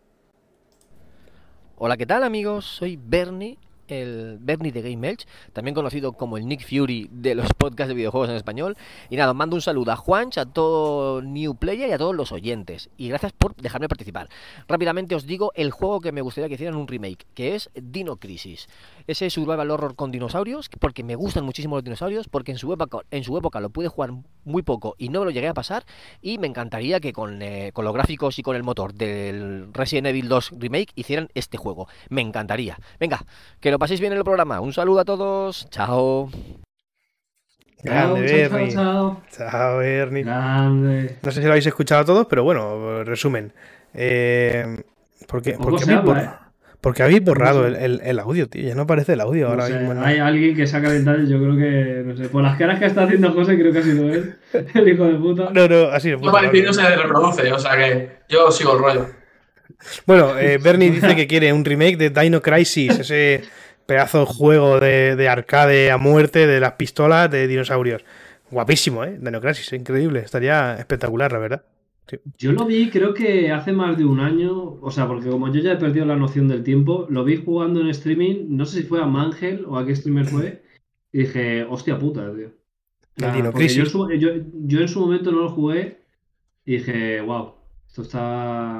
Hola, ¿qué tal amigos? Soy Bernie, el Bernie de Game Elch, también conocido como el Nick Fury de los podcasts de videojuegos en español. Y nada, os mando un saludo a Juanch, a todo New Player y a todos los oyentes. Y gracias por dejarme participar. Rápidamente os digo el juego que me gustaría que hicieran un remake, que es Dino Crisis. Ese survival horror con dinosaurios, porque me gustan muchísimo los dinosaurios, porque en su época, en su época lo pude jugar muy poco y no me lo llegué a pasar. Y me encantaría que con, eh, con los gráficos y con el motor del Resident Evil 2 Remake hicieran este juego. Me encantaría. Venga, que lo paséis bien en el programa. Un saludo a todos. Chao. Grande, Chao, chao, Bernie. chao, Chao, Bernie. Grande. No sé si lo habéis escuchado todos, pero bueno, resumen. Eh, ¿por qué, Poco por qué se habéis, habla, borra- ¿eh? por qué habéis borrado el, el- el audio, tío? Ya no aparece el audio No ahora sé, mismo. ¿no? hay alguien que se ha calentado y yo creo que, no sé, por las caras que está haciendo José, creo que ha sido él, el hijo de puta. No, no, así de No parece no se reproduce, o sea que yo sigo el rollo. Bueno, eh, Bernie dice que quiere un remake de Dino Crisis, ese pedazo de juego de, de arcade a muerte de las pistolas de dinosaurios. Guapísimo, ¿eh? Dino Crisis, increíble. Estaría espectacular, la verdad. Yo lo vi, creo que hace más de un año, o sea, porque como yo ya he perdido la noción del tiempo, lo vi jugando en streaming, no sé si fue a Mangel o a qué streamer fue, y dije, hostia puta, tío. Porque yo, en su, yo, yo en su momento no lo jugué y dije, wow, esto está,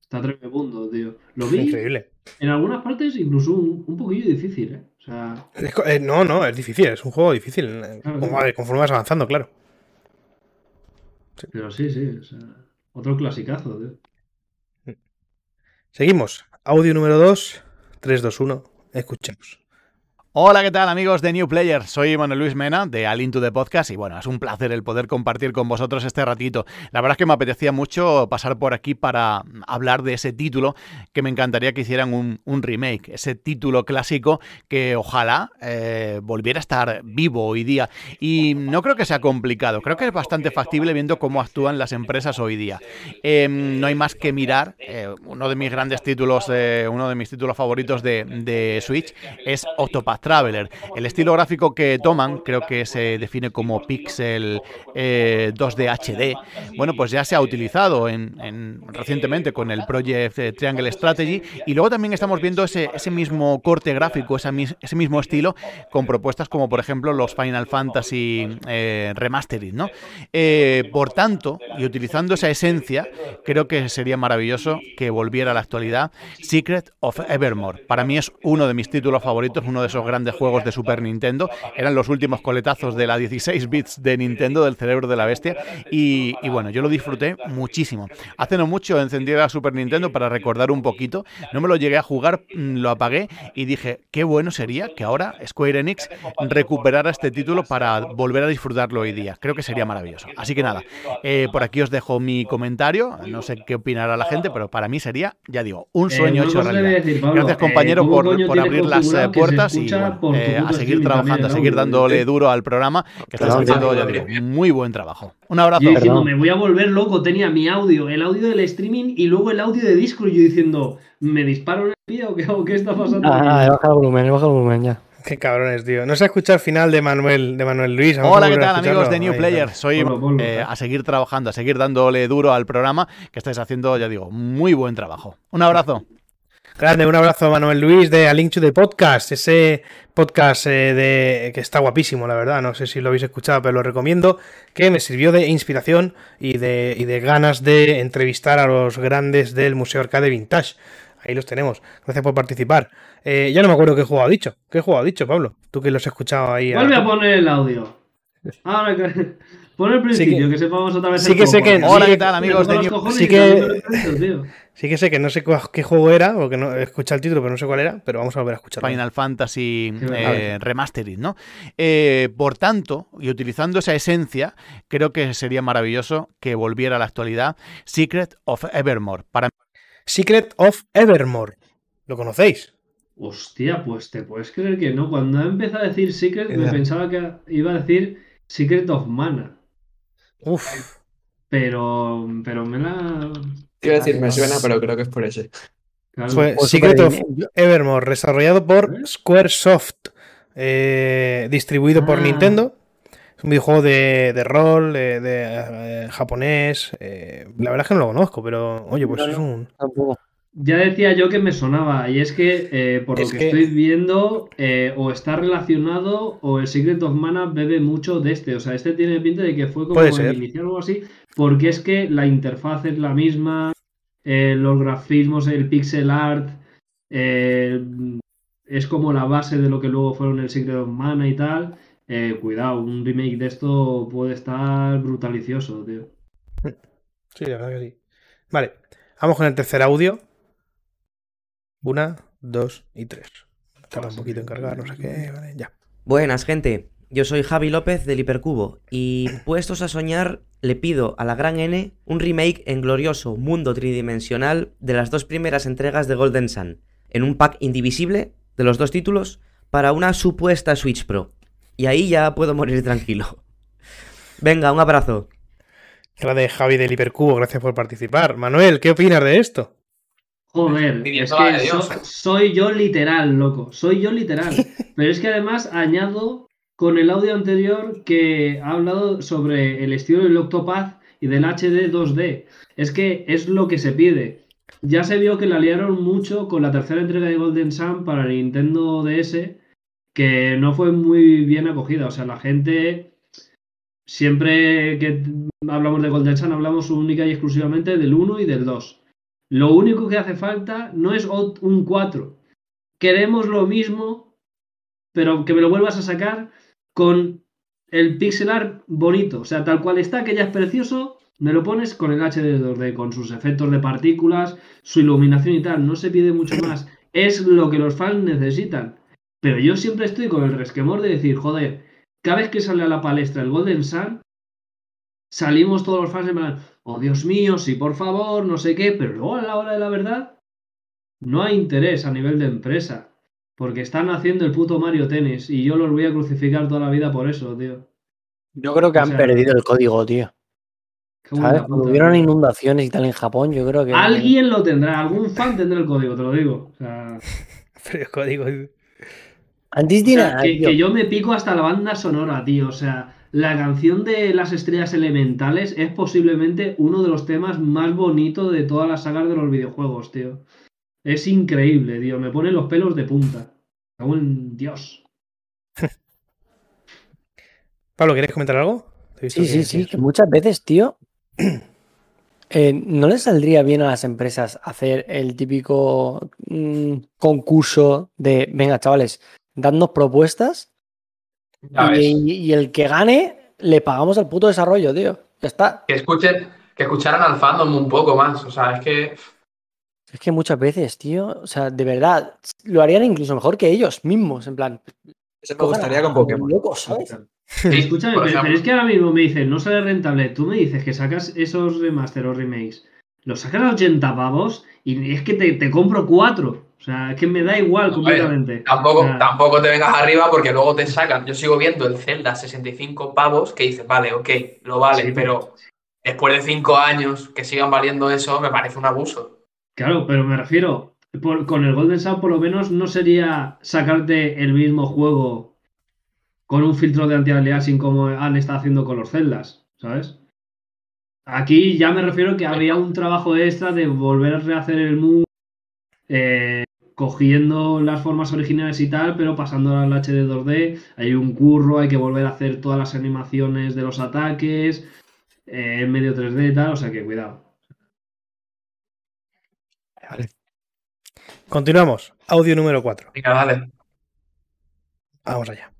está tremebundo, tío. Lo vi Increíble. En algunas partes incluso un, un poquillo difícil, ¿eh? O sea, Es eh, no, no, es difícil, es un juego difícil. eh, Claro, como- claro. conforme vas avanzando, claro. pero sí, sí, o sea, otro clasicazo, tío. Seguimos. Audio número 2, 3, 2, 1. Escuchemos. Hola, ¿qué tal amigos de New Player? Soy Manuel Luis Mena de Al Into the Podcast y bueno, es un placer el poder compartir con vosotros este ratito. La verdad es que me apetecía mucho pasar por aquí para hablar de ese título que me encantaría que hicieran un, remake, ese título clásico que ojalá eh, volviera a estar vivo hoy día. Y no creo que sea complicado, creo que es bastante factible viendo cómo actúan las empresas hoy día. Eh, no hay más que mirar, eh, uno de mis grandes títulos, eh, uno de mis títulos favoritos de, de Switch es Octopath Traveler. El estilo gráfico que toman creo que se define como pixel eh, 2D HD. Bueno, pues ya se ha utilizado en, en- recientemente con el Project eh, Triangle Strategy y luego también estamos viendo ese, ese mismo corte gráfico, ese mismo estilo con propuestas como por ejemplo los Final Fantasy eh, Remastered, ¿no? Eh, por tanto, y utilizando esa esencia, creo que sería maravilloso que volviera a la actualidad Secret of Evermore. Para mí es uno de mis títulos favoritos, uno de esos grandes juegos de Super Nintendo. Eran los últimos coletazos de la 16 bits de Nintendo, del cerebro de la bestia. Y, y bueno, yo lo disfruté muchísimo. Hace no mucho encendí la Super Nintendo para recordar un poquito. No me lo llegué a jugar, mm, lo apagué y dije, qué bueno sería que ahora Square Enix recuperara este título para volver a disfrutarlo hoy día. Creo que sería maravilloso. Así que nada, eh, por aquí os dejo mi comentario. No sé qué opinará la gente, pero para mí sería, ya digo, un Eh, sueño una hecho realidad. decir, Pablo, Gracias eh, compañero ¿cómo por, por abrir las eh, puertas y bueno, por tu eh, a seguir trabajando, a seguir dándole duro al programa, que estás Perdón, haciendo, ya digo, muy buen trabajo. Un abrazo. Yo diciendo, me voy a volver loco, tenía mi audio, el audio del streaming y luego el audio de Discord. Y yo diciendo, ¿me disparo en el pie o qué, o qué está pasando? Ah, he bajado el volumen, he bajado el volumen ya. Qué cabrones, tío. No se ha escuchado el final de Manuel, de Manuel Luis. Hola, ¿qué tal amigos de. New Player? Soy eh, eh. a seguir trabajando, a seguir dándole duro al programa, que estáis haciendo, ya digo, muy buen trabajo. Un abrazo. Grande, un abrazo a Manuel Luis de A Link to the Podcast, ese podcast eh, de que está guapísimo, la verdad. No sé si lo habéis escuchado, pero lo recomiendo. Que me sirvió de inspiración y de, y de ganas de entrevistar a los grandes del Museo Arcade Vintage. Ahí los tenemos. Gracias por participar. Eh, ya no me acuerdo qué juego ha dicho. ¿Qué juego ha dicho, Pablo? Tú que los has escuchado ahí. Vuelve a poner el audio. Ahora que. Pon el principio, que, sepamos otra vez sí el que sé que- Hola, sí ¿qué que- tal amigos de sí que- tío. Sí que sé que no sé qué juego era, porque no he escuchado el título, pero no sé cuál era, pero vamos a volver a escucharlo. Final Fantasy Sí, eh, Remastered, ¿no? Eh, por tanto, y utilizando esa esencia, creo que sería maravilloso que volviera a la actualidad Secret of Evermore. Para Secret of Evermore. ¿Lo conocéis? Hostia, pues te puedes creer que no. Cuando empezado a decir Secret, me pensaba que iba a decir Secret of Mana. Uf. Pero, pero me la. Quiero decir, me suena, pero creo que es por ese. Claro. Fue Pues Secret of Evermore, desarrollado por ¿Eh? Squaresoft, eh, distribuido por Ah. Nintendo. Es un videojuego de, de rol, de, de, eh, japonés. eh, la verdad es que no lo conozco, pero oye, pues No, es un. Tampoco. Ya decía yo que me sonaba, y es que eh, por lo Es que, que- estoy viendo, eh, o está relacionado, o el Secret of Mana bebe mucho de este. O sea, este tiene pinta de que fue como el inicial o algo así, porque es que la interfaz es la misma, eh, los grafismos, el pixel art, es como la base de lo que luego fueron el Secret of Mana y tal. Cuidado, un remake de esto puede estar brutalicioso, tío. Sí, la verdad que sí. Vale, vamos con el tercer audio. Una, dos y tres. Tarda un poquito en cargar, no sé qué. Vale, ya. Buenas, gente. Yo soy Javi López del Hipercubo y puestos a soñar, le pido a la gran N un remake en glorioso mundo tridimensional de las dos primeras entregas de Golden Sun, en un pack indivisible de los dos títulos para una supuesta Switch Pro. Y ahí ya puedo morir tranquilo. Venga, un abrazo. Grande Javi del Hipercubo, gracias por participar. Manuel, ¿qué opinas de esto? Joder, es que so- soy yo literal, loco. Soy yo literal. Pero es que además añado con el audio anterior que ha hablado sobre el estilo del Octopath y del HD 2D. Es que es lo que se pide. Ya se vio que la liaron mucho con la tercera entrega de Golden Sun para Nintendo DS, que no fue muy bien acogida. O sea, la gente siempre que hablamos de Golden Sun hablamos única y exclusivamente del 1 y del 2. Lo único que hace falta no es un 4. Queremos lo mismo, pero que me lo vuelvas a sacar con el pixel art bonito. O sea, tal cual está, que ya es precioso, me lo pones con el HD 2D, con sus efectos de partículas, su iluminación y tal. No se pide mucho más. Es lo que los fans necesitan. Pero yo siempre estoy con el resquemor de decir, joder, cada vez que sale a la palestra el Golden Sun, salimos todos los fans en plan, oh Dios mío, sí, por favor, no sé qué, pero luego a la hora de la verdad, no hay interés a nivel de empresa. Porque están haciendo el puto Mario Tennis y yo los voy a crucificar toda la vida por eso, tío. Yo creo que O han sea, perdido el código, tío. ¿Sabes? Cuando hubieron inundaciones y tal en Japón, yo creo que. Alguien lo tendrá, algún fan tendrá el código, te lo digo. O sea, Pero el código. Antes o de sea, nada, que, tío. que yo me pico hasta la banda sonora, tío. O sea, la canción de las estrellas elementales es posiblemente uno de los temas más bonitos de todas las sagas de los videojuegos, tío. Es increíble, tío. Me pone los pelos de punta. Cago en Dios. Pablo, ¿quieres comentar algo? Te he visto Sí, sí, sí, que muchas veces, tío, eh, ¿no les saldría bien a las empresas hacer el típico mm, concurso de, venga, chavales, dadnos propuestas. Y, y el que gane le pagamos el puto desarrollo, tío? Ya está. Que escuchen, que escucharan al fandom un poco más. O sea, es que Es que muchas veces, tío, o sea, de verdad, lo harían incluso mejor que ellos mismos, en plan. Eso me gustaría con Pokémon. locos, ¿sabes? sí, Escúchame, pero es que ahora mismo me dicen, no sale rentable. Tú me dices que sacas esos remaster o remakes, los sacas a 80 pavos y es que te, te compro cuatro. O sea, es que me da igual ver, completamente. Tampoco, O sea, tampoco te vengas arriba porque luego te sacan. Yo sigo viendo el Zelda 65 pavos que dices, vale, ok, lo vale, Sí, pero después de 5 años que sigan valiendo eso, me parece un abuso. Claro, pero me refiero, por- con el Golden Sun por lo menos no sería sacarte el mismo juego con un filtro de anti-aliasing como han estado haciendo con los celdas, ¿sabes? Aquí ya me refiero que habría un trabajo extra de volver a rehacer el mundo, eh, cogiendo las formas originales y tal, pero pasando al HD 2D. Hay un curro, hay que volver a hacer todas las animaciones de los ataques, eh, en medio 3D y tal, o sea que cuidado. Continuamos. Audio número 4. Venga, dale. Vamos allá.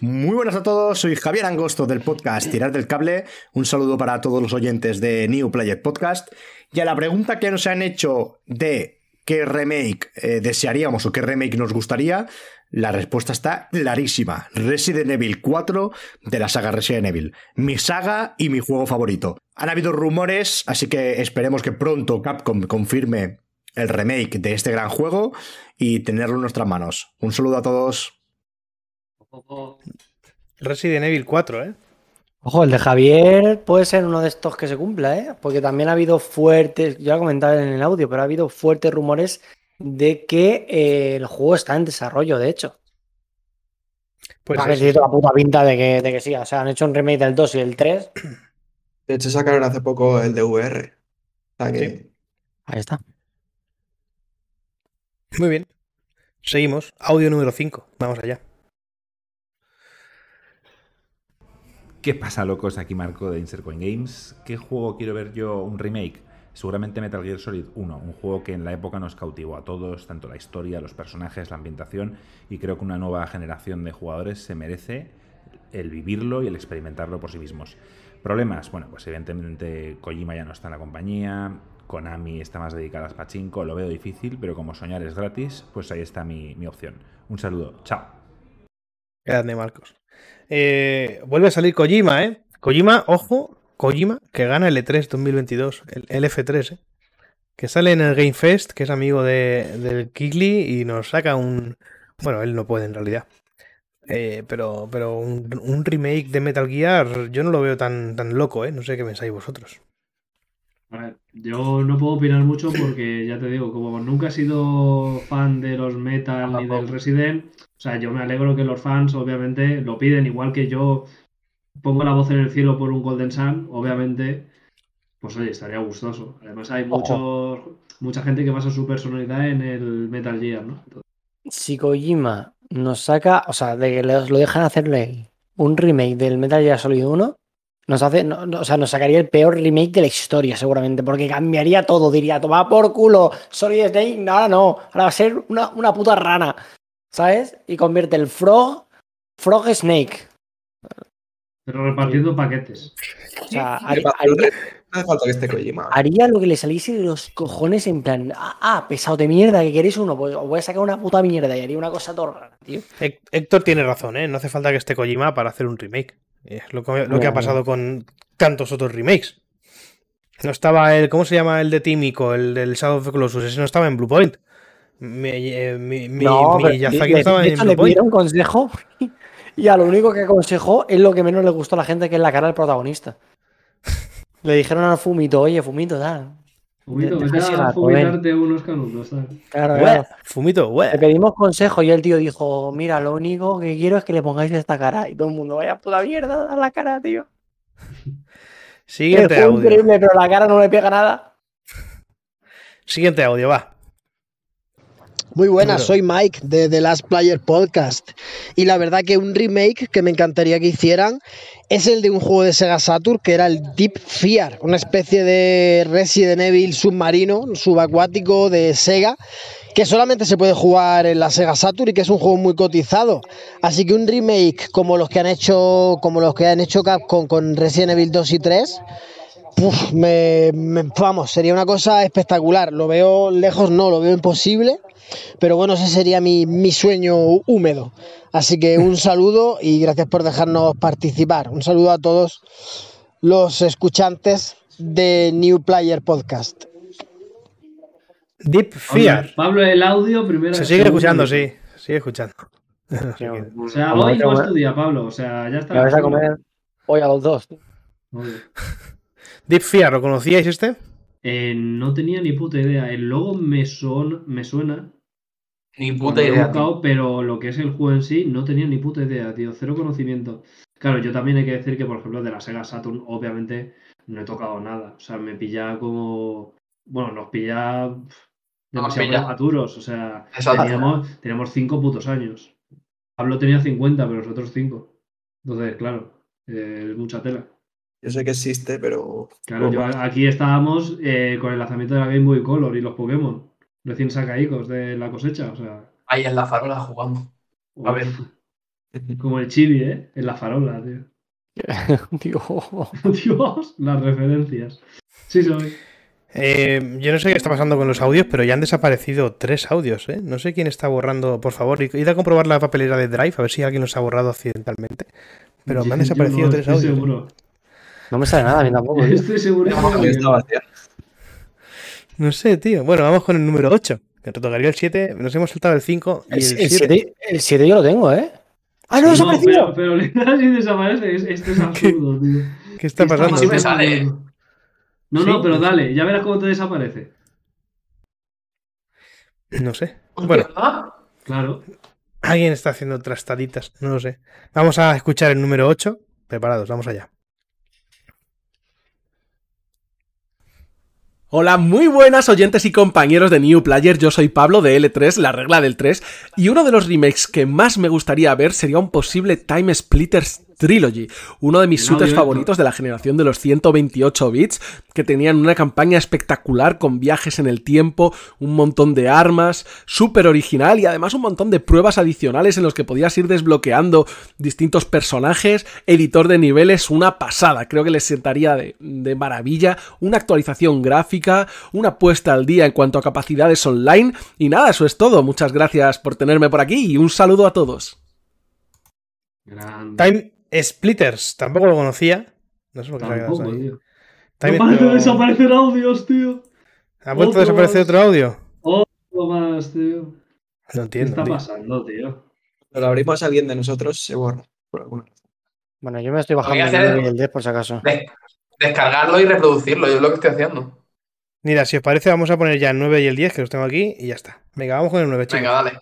Muy buenas a todos, soy Javier Angosto del podcast Tirar del Cable. Un saludo para todos los oyentes de New Player Podcast. Y a la pregunta que nos han hecho de qué remake eh, desearíamos o qué remake nos gustaría, la respuesta está clarísima. Resident Evil 4 de la saga Resident Evil. Mi saga y mi juego favorito. Han habido rumores, así que esperemos que pronto Capcom confirme el remake de este gran juego y tenerlo en nuestras manos. Un saludo a todos. Resident Evil 4, ¿eh? Ojo, el de Javier puede ser uno de estos que se cumpla, ¿eh? Porque también ha habido fuertes, ya lo comentaba en el audio, pero ha habido fuertes rumores de que eh, el juego está en desarrollo, de hecho. Pues a ver eso. si toda la puta pinta de que, de que sí. O sea, han hecho un remake del 2 y el 3. De hecho, sacaron hace poco el de VR. O sea que Sí. Ahí está. Muy bien. Seguimos. Audio número 5. Vamos allá. ¿Qué pasa, locos? Aquí Marco de Insercoin Games. ¿Qué juego quiero ver yo un remake? Seguramente Metal Gear Solid 1, un juego que en la época nos cautivó a todos, tanto la historia, los personajes, la ambientación, y creo que una nueva generación de jugadores se merece el vivirlo y el experimentarlo por sí mismos. Problemas, bueno, pues evidentemente Kojima ya no está en la compañía, Konami está más dedicada a Pachinko, lo veo difícil, pero como soñar es gratis, pues ahí está mi, mi opción. Un saludo, chao. Grande, Marcos. Eh, vuelve a salir Kojima, ¿eh? Kojima, ojo, Kojima, que gana el E3 2022, el, el F3, ¿eh? Que sale en el Game Fest, que es amigo de, del Kigli y nos saca un... Bueno, él no puede en realidad. Eh, pero pero un, un remake de Metal Gear yo no lo veo tan, tan loco, ¿eh? No sé qué pensáis vosotros. A ver, yo no puedo opinar mucho porque ya te digo, como nunca he sido fan de los Metal ni del Resident, o sea, yo me alegro que los fans obviamente lo piden, igual que yo pongo la voz en el cielo por un Golden Sun, obviamente, pues oye, estaría gustoso. Además hay muchos, mucha gente que basa su personalidad en el Metal Gear, ¿no? Entonces, Si Kojima nos saca, o sea, de que lo dejan hacerle un remake del Metal Gear Solid 1, nos hace, no- no- o sea, nos sacaría el peor remake de la historia, seguramente, porque cambiaría todo, diría, toma por culo, Solid Snake, ahora no, ahora va a ser una, una puta rana, ¿sabes? Y convierte el Frog, Frog Snake. pero repartiendo paquetes. O sea, ¿Qué haría, no hace falta que esté Kojima. haría lo que le saliese de los cojones en plan, ah, ah, pesado de mierda, que queréis uno, pues os voy a sacar una puta mierda y haría una cosa todo rara, tío. Hé- Héctor tiene razón, ¿eh? No hace falta que esté Kojima para hacer un remake. Es lo que, lo que ha pasado con tantos otros remakes. No estaba el. ¿Cómo se llama el de Tímico? El del Shadow of the Colossus. Ese no estaba en Bluepoint. Mi, eh, mi, mi- No, mi pero Miyazaki estaba de en hecho, le Bluepoint. pidieron consejo y a lo único que aconsejó es lo que menos le gustó a la gente, que es la cara del protagonista. Le dijeron al Fumito, oye, Fumito, tal. Fumito, de- vete a fumitarte unos canutos, ¿sabes? Claro. Fumito. Le pedimos consejo y el tío dijo, mira, lo único que quiero es que le pongáis esta cara. Y todo el mundo, vaya puta mierda, a la cara, tío. Siguiente Fue audio. increíble, pero la cara no le pega nada. Siguiente audio, va. Muy buenas, soy Mike de The Last Player Podcast. Y la verdad que un remake que me encantaría que hicieran es el de un juego de Sega Saturn que era el Deep Fear, una especie de Resident Evil submarino, subacuático de Sega, que solamente se puede jugar en la Sega Saturn y que es un juego muy cotizado. Así que un remake como los que han hecho, como los que han hecho Capcom con Resident Evil 2 y 3, Puf, me, me- vamos, sería una cosa espectacular. Lo veo lejos, no, lo veo imposible. Pero bueno, ese sería mi, mi sueño húmedo. Así que un saludo y gracias por dejarnos participar. Un saludo a todos los escuchantes de New Player Podcast. Deep Fear. Pablo, el audio primero. Se sigue escuchando, sí. Sigue escuchando. O sea, hoy no estudia, Pablo. O sea, ya está. Me vais a comer hoy a los dos. Deep Fear, ¿lo conocíais este? Eh, no tenía ni puta idea. El logo me, son, me suena. Ni puta he idea. buscado, pero lo que es el juego en sí, no tenía ni puta idea, tío. Cero conocimiento. Claro, yo también hay que decir que, por ejemplo, de la Sega Saturn, obviamente, no he tocado nada. O sea, me pilla como. Bueno, nos pilla demasiado prematuros. O sea, Exacto. teníamos, teníamos cinco putos años. Pablo tenía 50, pero nosotros cinco. Entonces, claro, eh, es mucha tela. Yo sé que existe, pero. Claro, yo aquí estábamos eh, con el lanzamiento de la Game Boy Color y los Pokémon, recién sacaicos de la cosecha, o sea, Ahí en la farola jugando. A ver. como el chibi, ¿eh? En la farola, tío. Digo, Dios, las referencias. Sí, soy. Eh, yo no sé qué está pasando con los audios, pero ya han desaparecido tres audios, ¿eh? No sé quién está borrando, por favor, id a comprobar la papelera de Drive, a ver si alguien los ha borrado accidentalmente. Pero me han desaparecido no, tres audios. ¿eh? No me sale nada a mí tampoco. tío. Estoy seguro que está vacía. No sé, tío. Bueno, vamos con el número 8, que te tocaría el 7. Nos hemos saltado el 5 y El el 7. 7 el siete yo lo tengo, ¿eh? ¡Ah, no, No, desaparecido! pero, pero le das y desaparece. Es- Esto es absurdo, tío. ¿Qué está pasando? es Sí me sale. No, Sí. no, pero dale, ya verás cómo te desaparece. No sé. Bueno, ¿ah? Claro. Alguien está haciendo trastaditas, no lo sé. Vamos a escuchar el número 8. Preparados, vamos allá. Hola, muy buenas oyentes y compañeros de New Player, yo soy Pablo de L3, la regla del 3, y uno de los remakes que más me gustaría ver sería un posible Time Splitters Trilogy, uno de mis No, shooters directo. favoritos de la generación de los 128 bits, que tenían una campaña espectacular con viajes en el tiempo, un montón de armas, súper original y además un montón de pruebas adicionales en los que podías ir desbloqueando distintos personajes, editor de niveles, una pasada, creo que les sentaría de, de maravilla, una actualización gráfica, una puesta al día en cuanto a capacidades online y nada, eso es todo, muchas gracias por tenerme por aquí y un saludo a todos. Grande. Time Splitters, tampoco lo conocía. No sé por qué se ha quedado Tampoco, ahí. No parece desaparecer audios, tío. ¿Ha vuelto a desaparecer más. otro audio? Otro más, tío. No ¿Qué entiendo. está tío. pasando, tío? Lo abrimos a alguien de nosotros, se borra. Por alguna razón. Bueno, yo me estoy bajando hacer- 9 y el 10 por si acaso. De- descargarlo y reproducirlo, yo es lo que estoy haciendo. Mira, si os parece, vamos a poner ya el 9 y el 10, que los tengo aquí, y ya está. Venga, vamos con el 9, chicos. Venga. Dale.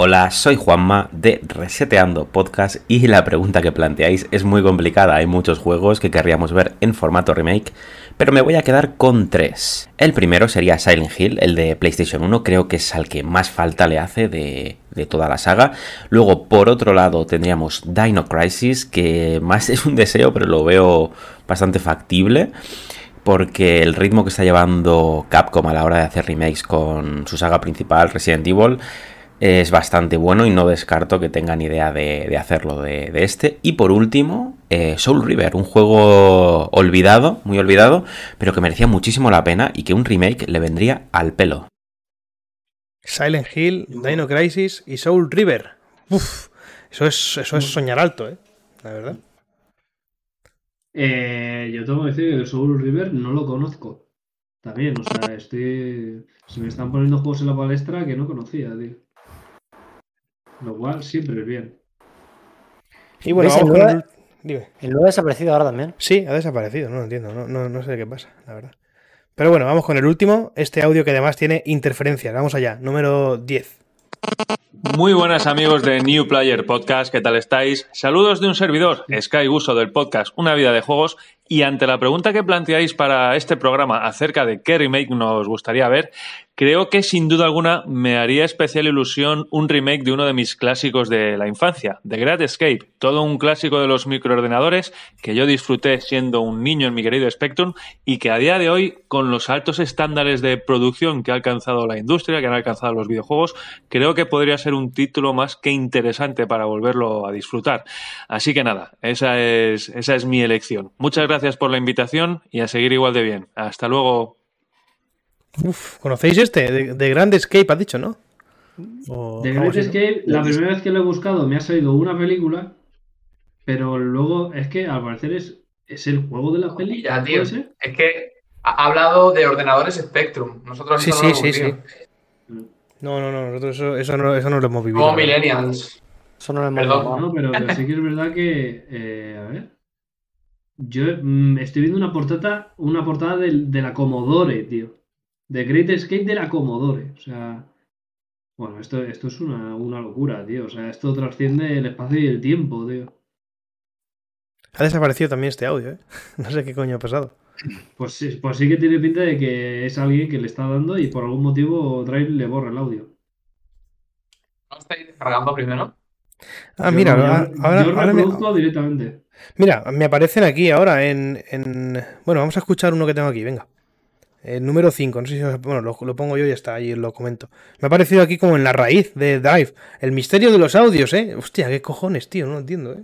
Hola, soy Juanma de Reseteando Podcast y la pregunta que planteáis es muy complicada. Hay muchos juegos que querríamos ver en formato remake, pero me voy a quedar con tres. El primero sería Silent Hill, el de PlayStation 1, creo que es al que más falta le hace de, de toda la saga. Luego, por otro lado, tendríamos Dino Crisis, que más es un deseo, pero lo veo bastante factible porque el ritmo que está llevando Capcom a la hora de hacer remakes con su saga principal, Resident Evil, es bastante bueno y no descarto que tengan idea de, de hacerlo de, de este. Y por último, eh, Soul River, un juego olvidado, muy olvidado, pero que merecía muchísimo la pena y que un remake le vendría al pelo. Silent Hill, Dino Crisis y Soul River. Uf, eso es, eso es soñar alto, ¿eh? La verdad. Eh, yo tengo que decir que el Soul River no lo conozco. También, o sea, estoy. Se me están poniendo juegos en la palestra que no conocía, tío. Lo cual siempre es bien. Y bueno, El con el... nueve- Dime. El 9 ha desaparecido ahora también. Sí, ha desaparecido, no lo entiendo, no, no, no sé qué pasa, la verdad. Pero bueno, vamos con el último, este audio que además tiene interferencias. Vamos allá, número 10. Muy buenas amigos de New Player Podcast, ¿qué tal estáis? Saludos de un servidor, Sky Guso del podcast Una vida de juegos y ante la pregunta que planteáis para este programa acerca de qué remake nos gustaría ver, creo que sin duda alguna me haría especial ilusión un remake de uno de mis clásicos de la infancia, The Great Escape, todo un clásico de los microordenadores que yo disfruté siendo un niño en mi querido Spectrum y que a día de hoy, con los altos estándares de producción que ha alcanzado la industria, que han alcanzado los videojuegos, creo que podría ser un título más que interesante para volverlo a disfrutar. Así que nada, esa es, esa es mi elección. Muchas gracias por la invitación y a seguir igual de bien. Hasta luego. Uf, ¿conocéis este? De, de Grand Escape, has dicho, ¿no? O así, ¿no? Escape, la primera vez que lo he buscado me ha salido una película, pero luego es que al parecer es, es el juego de la peli. Ya, tío. Es que ha hablado de ordenadores Spectrum. Nosotros Sí, eso sí, no lo sí, hemos sí. vivido. No, no, no, nosotros eso, eso, no, eso no lo hemos vivido. Como millennials. Eso no lo hemos Perdón. jugado. No, pero, pero sí que es verdad que. eh, a ver. Yo mm, estoy viendo una portada, una portada del, de la Commodore, tío. The Great Escape de la Commodore. O sea. Bueno, esto, esto es una, una locura, tío. O sea, esto trasciende el espacio y el tiempo, tío. Ha desaparecido también este audio, ¿eh? No sé qué coño ha pasado. Pues sí, pues sí que tiene pinta de que es alguien que le está dando y por algún motivo Drive le borra el audio. ¿No estáis descargando primero? Ah, Yo- mira, yo- ahora, yo ahora- ahora me, reproduzco directamente. mira, me aparecen aquí ahora en, en- Bueno, vamos a escuchar uno que tengo aquí, venga. El número 5, no sé si... os- Bueno, lo, lo pongo yo y está, ahí lo comento. Me ha aparecido aquí como en la raíz de Drive. El misterio de los audios, ¿eh? Hostia, qué cojones, tío, no lo entiendo, ¿eh?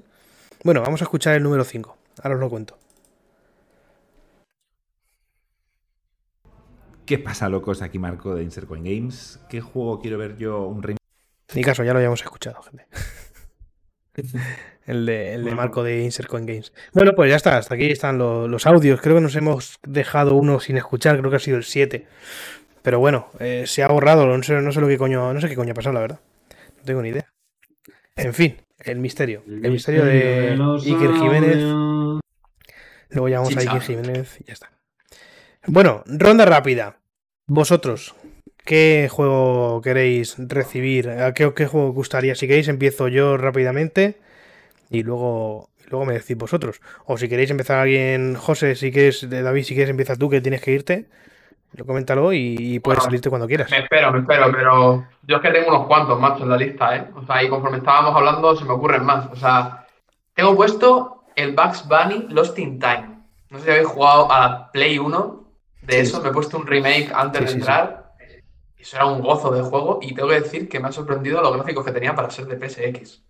Bueno, vamos a escuchar el número 5. Ahora os lo cuento. ¿Qué pasa, locos? Aquí Marco de Insert Coin Games. ¿Qué juego quiero ver yo? Un remake. Ni caso, ya lo habíamos escuchado, gente. el, de, el de Marco de Insert Coin Games. Bueno, pues ya está, hasta aquí están lo- los audios. Creo que nos hemos dejado uno sin escuchar, creo que ha sido el 7. Pero bueno, eh, se ha borrado, no sé, no sé lo que coño, no sé qué coño ha pasado, la verdad. No tengo ni idea. En fin, el misterio. El, misterio de los Iker Jiménez. audios. Luego llamamos a Chicha. Iker Jiménez y ya está. Bueno, ronda rápida. Vosotros, ¿qué juego queréis recibir? ¿A qué, qué juego os gustaría? Si queréis, empiezo yo rápidamente y luego, luego me decís vosotros. O si queréis empezar alguien, José, si quieres, David, si quieres empieza tú, que tienes que irte. Lo coméntalo y, y puedes Bueno, salirte cuando quieras. Me espero, me espero, pero yo es que tengo unos cuantos, macho, en la lista, ¿eh? O sea, y conforme estábamos hablando se me ocurren más. O sea, tengo puesto el Bugs Bunny Lost in Time. No sé si habéis jugado a la Play 1 de eso, me he puesto un remake antes Sí, de sí, sí. entrar. Eso era un gozo de juego y tengo que decir que me ha sorprendido los gráficos que tenía para ser de PSX.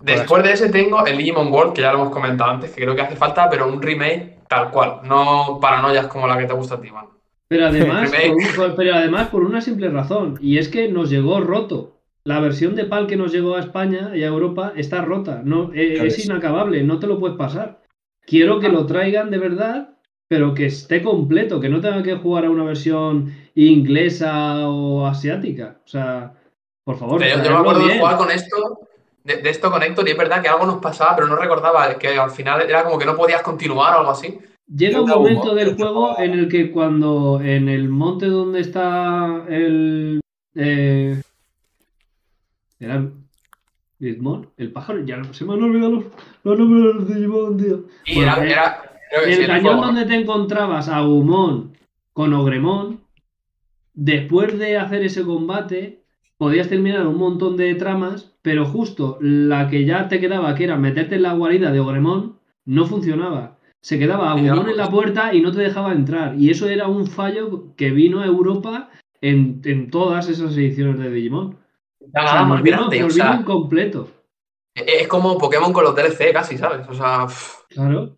Después de ese tengo el Digimon World, que ya lo hemos comentado antes, que creo que hace falta, pero un remake tal cual, no paranoias como la que te gusta a ti, man. Pero además, por, un- pero además por una simple razón, y es que nos llegó roto. La versión de PAL que nos llegó a España y a Europa está rota. No, Ya es inacabable, no te lo puedes pasar. Quiero que lo traigan de verdad, pero que esté completo, que no tenga que jugar a una versión inglesa o asiática. O sea, por favor, Pero yo, yo me acuerdo de jugar con esto, de, de esto con Héctor, y es verdad que algo nos pasaba, pero no recordaba que al final era como que no podías continuar o algo así. Llega un momento del juego en el que cuando en el monte donde está el... eh, ¿Era Digimon? El pájaro, ya no- se me han olvidado los, los nombres de los Digimon, tío. Y Bueno, era, era- el cañón donde te encontrabas a Gumon con Ogremon, después de hacer ese combate, podías terminar un montón de tramas, pero justo la que ya te quedaba, que era meterte en la guarida de Ogremon, no funcionaba. Se quedaba Agumon en la puerta y no te dejaba entrar. Y eso era un fallo que vino a Europa en, en todas esas ediciones de Digimon. Ya O nada sea, más nos vino, grande, nos o sea, vino incompleto. es como Pokémon con los DLC casi, ¿sabes? O sea, Claro.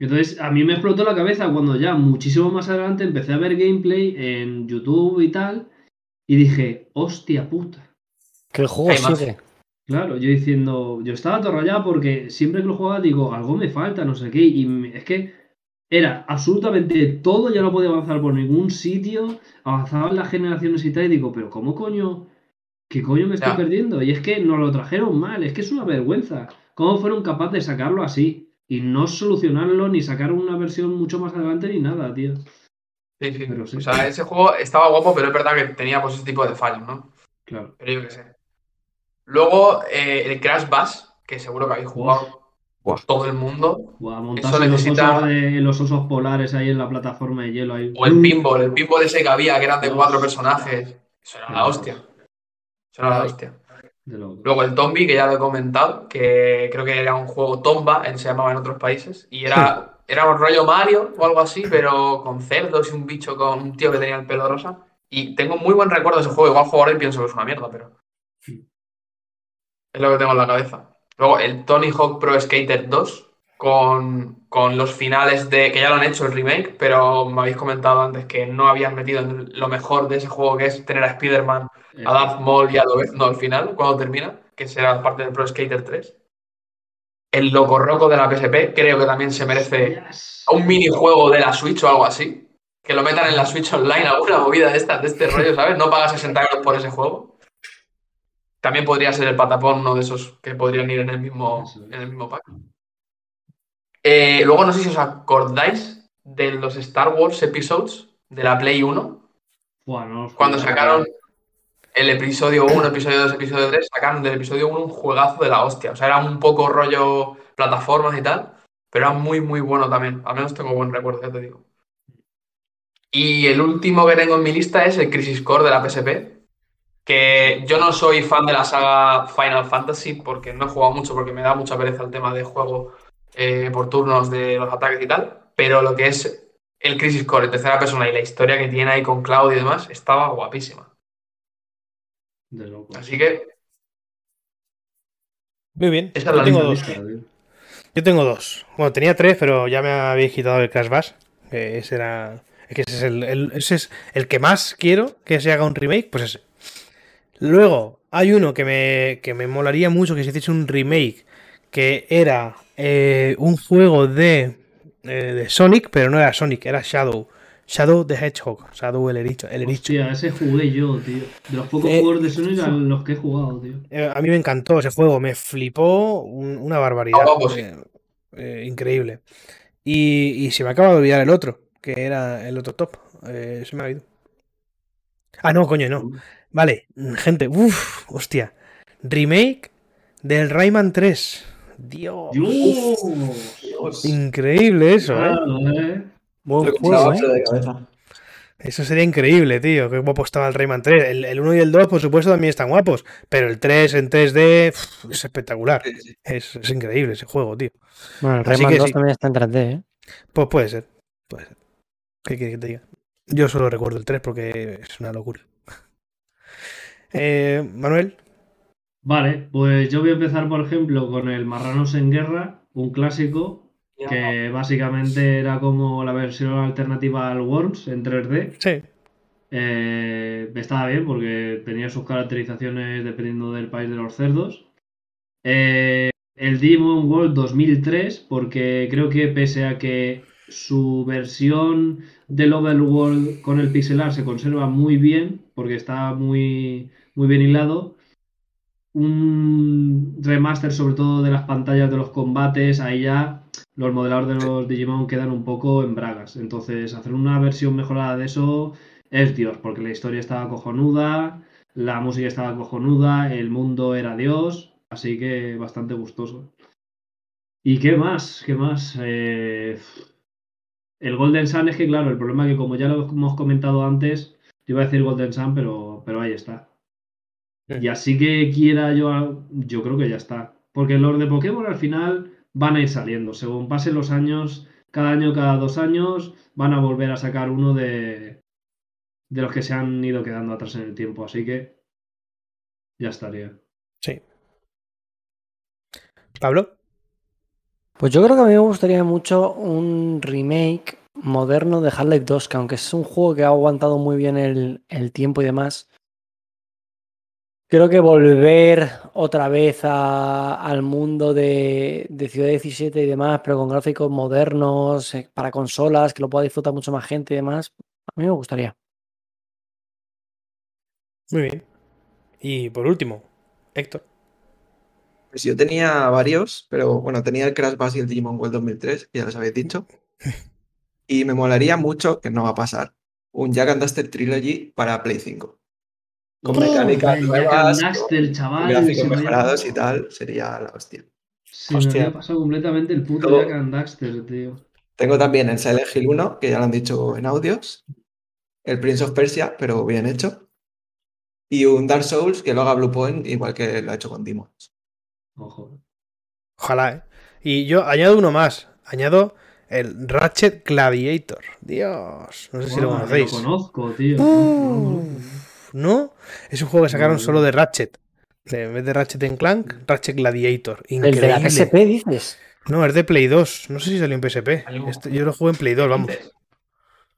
Entonces, a mí me explotó la cabeza cuando ya muchísimo más adelante empecé a ver gameplay en YouTube y tal, y dije, hostia puta. Que el juego sigue. Claro, yo diciendo, yo estaba todo rayado porque siempre que lo jugaba digo, algo me falta, no sé qué, y es que era absolutamente todo, ya no podía avanzar por ningún sitio, avanzaban las generaciones y tal, y digo, pero ¿cómo coño? ¿Qué coño me estoy Ya. perdiendo? Y es que nos lo trajeron mal, es que es una vergüenza. ¿Cómo fueron capaces de sacarlo así? Y no solucionarlo, ni sacar una versión mucho más adelante, ni nada, tío. sí, sí. Pero sí. O sea, ese juego estaba guapo, pero es verdad que tenía pues ese tipo de fallos, ¿no? Claro. Pero yo qué sé. Luego, eh, el Crash Bass, que seguro que habéis jugado todo el mundo. Buah, Eso los, necesita. osos de- los osos polares ahí en la plataforma de hielo. Ahí. O el pinball, el pinball ese que había, que eran de cuatro personajes. Eso era la hostia. Eso era la hostia. Luego el Tombi, que ya lo he comentado, que creo que era un juego Tomba, él se llamaba en otros países, y era, era un rollo Mario o algo así, pero con cerdos y un bicho con un tío que tenía el pelo rosa. Y tengo muy buen recuerdo de ese juego, igual juego ahora y pienso que es una mierda, pero es lo que tengo en la cabeza. Luego el Tony Hawk Pro Skater 2, con, con los finales de, que ya lo han hecho el remake, pero me habéis comentado antes que no habían metido en lo mejor de ese juego, que es tener a Spider-Man a Darth Maul y a Lobezno al final, cuando termina, que será parte del Pro Skater 3. El Loco Roco de la PSP, creo que también se merece un minijuego de la Switch o algo así. Que lo metan en la Switch Online, alguna movida de, esta, de este rollo, ¿sabes? No pagas 60 euros por ese juego. También podría ser el Patapón, uno de esos que podrían ir en el mismo, en el mismo pack. Eh, luego, no sé si os acordáis de los Star Wars Episodes de la Play 1. Buah, no os Cuando sacaron el episodio 1, episodio 2, episodio 3, sacaron del episodio 1 un juegazo de la hostia. O sea, era un poco rollo plataformas y tal, pero era muy, muy bueno también. Al menos tengo buen recuerdo, ya te digo. Y el último que tengo en mi lista es el Crisis Core de la PSP. Que yo no soy fan de la saga Final Fantasy porque no he jugado mucho, porque me da mucha pereza el tema de juego eh, por turnos de los ataques y tal. Pero lo que es el Crisis Core en tercera persona y la historia que tiene ahí con Cloud y demás estaba guapísima. De loco. Así que Muy bien. esa es la Yo tengo dos. Yo tengo dos. Bueno, tenía tres, pero ya me habéis quitado el Crash Bash. Que ese era. Es que ese es el, el- ese es el que más quiero que se haga un remake, pues ese. Luego, hay uno que me, que me molaría mucho que se hiciese un remake. Que era eh, un juego de, eh, de Sonic, pero no era Sonic, era Shadow. Shadow the Hedgehog. Shadow el ericho. El. Hostia, ese jugué yo, tío. De los pocos Eh, juegos de Sonic a los que he jugado, tío. Eh, a mí me encantó ese juego, me flipó un- una barbaridad. Ah, sí. Eh, eh, increíble. Y, y se me acaba de olvidar el otro, que era el otro top. Eh, se me ha ido. Ah, no, coño, no. Vale, gente, uff, hostia. Remake del Rayman 3. Dios. Increíble eso, ¿eh? Claro, ¿eh? Buen Lo juego, ¿eh? de cabeza. Eso sería increíble, tío. Qué guapo estaba el Rayman 3. El, el 1 y el 2, por supuesto, también están guapos. Pero el 3 en 3D uf, es espectacular. Es, es increíble ese juego, tío. Bueno, el Así Rayman que 2 sí. también está en 3D, ¿eh? Pues puede ser. Puede ser. ¿Qué quieres que te diga? Yo solo recuerdo el 3 porque es una locura. Eh, Manuel. Vale, pues yo voy a empezar, por ejemplo, con el Marranos en Guerra, un clásico que básicamente era como la versión alternativa al Worms en 3D. Sí. Eh, estaba bien porque tenía sus caracterizaciones dependiendo del país de los cerdos. Eh, el Digimon World 2003, porque creo que pese a que su versión del Overworld con el pixel art se conserva muy bien, porque está muy, muy bien hilado, un remaster sobre todo de las pantallas de los combates, ahí ya los modeladores de los Digimon quedan un poco en bragas. Entonces, hacer una versión mejorada de eso es Dios, porque la historia estaba cojonuda, la música estaba cojonuda, el mundo era Dios, así que bastante gustoso. ¿Y qué más? ¿Qué más? Eh, el Golden Sun es que, claro, el problema es que como ya lo hemos comentado antes, te iba a decir Golden Sun, pero, pero ahí está. Y así que quiera yo, yo creo que ya está. Porque los de Pokémon al final van a ir saliendo. Según pasen los años, cada año, cada dos años, van a volver a sacar uno de, de los que se han ido quedando atrás en el tiempo. Así que ya estaría. Sí. Pablo. Pues yo creo que a mí me gustaría mucho un remake moderno de Half-Life 2, que aunque es un juego que ha aguantado muy bien el, tiempo y demás, creo que volver otra vez al mundo de, de Ciudad 17 y demás, pero con gráficos modernos, eh, para consolas, que lo pueda disfrutar mucho más gente y demás, a mí me gustaría. Muy bien. Y por último, Héctor. Pues yo tenía varios, pero bueno, tenía el Crash Bass y el Digimon World 2003, que ya les habéis dicho. Y me molaría mucho, que no va a pasar, un Jack and Daxter Trilogy para Play 5. Con Oh, mecánicas el nuevas, Jack and con Daxter, chaval, gráficos me mejorados pasado. y tal, sería la hostia. Se me Hostia. había pasado completamente el puto Jack and Daxter, tío. Tengo también el Silent Hill 1, que ya lo han dicho en audios. El Prince of Persia, pero bien hecho. Y un Dark Souls que lo haga Bluepoint, igual que lo ha hecho con Demons. Ojo. Ojalá, ¿eh? Y yo añado uno más. Añado el Ratchet Gladiator. Dios. No sé si lo conocéis. Lo conozco, tío. Uf, ¿No? Es un juego que sacaron solo de Ratchet. De- En vez de Ratchet en Clank, Ratchet Gladiator. El de la Increíble. PSP, dices. No, es de Play 2. No sé si salió en PSP. Este- yo lo jugué en Play 2, vamos.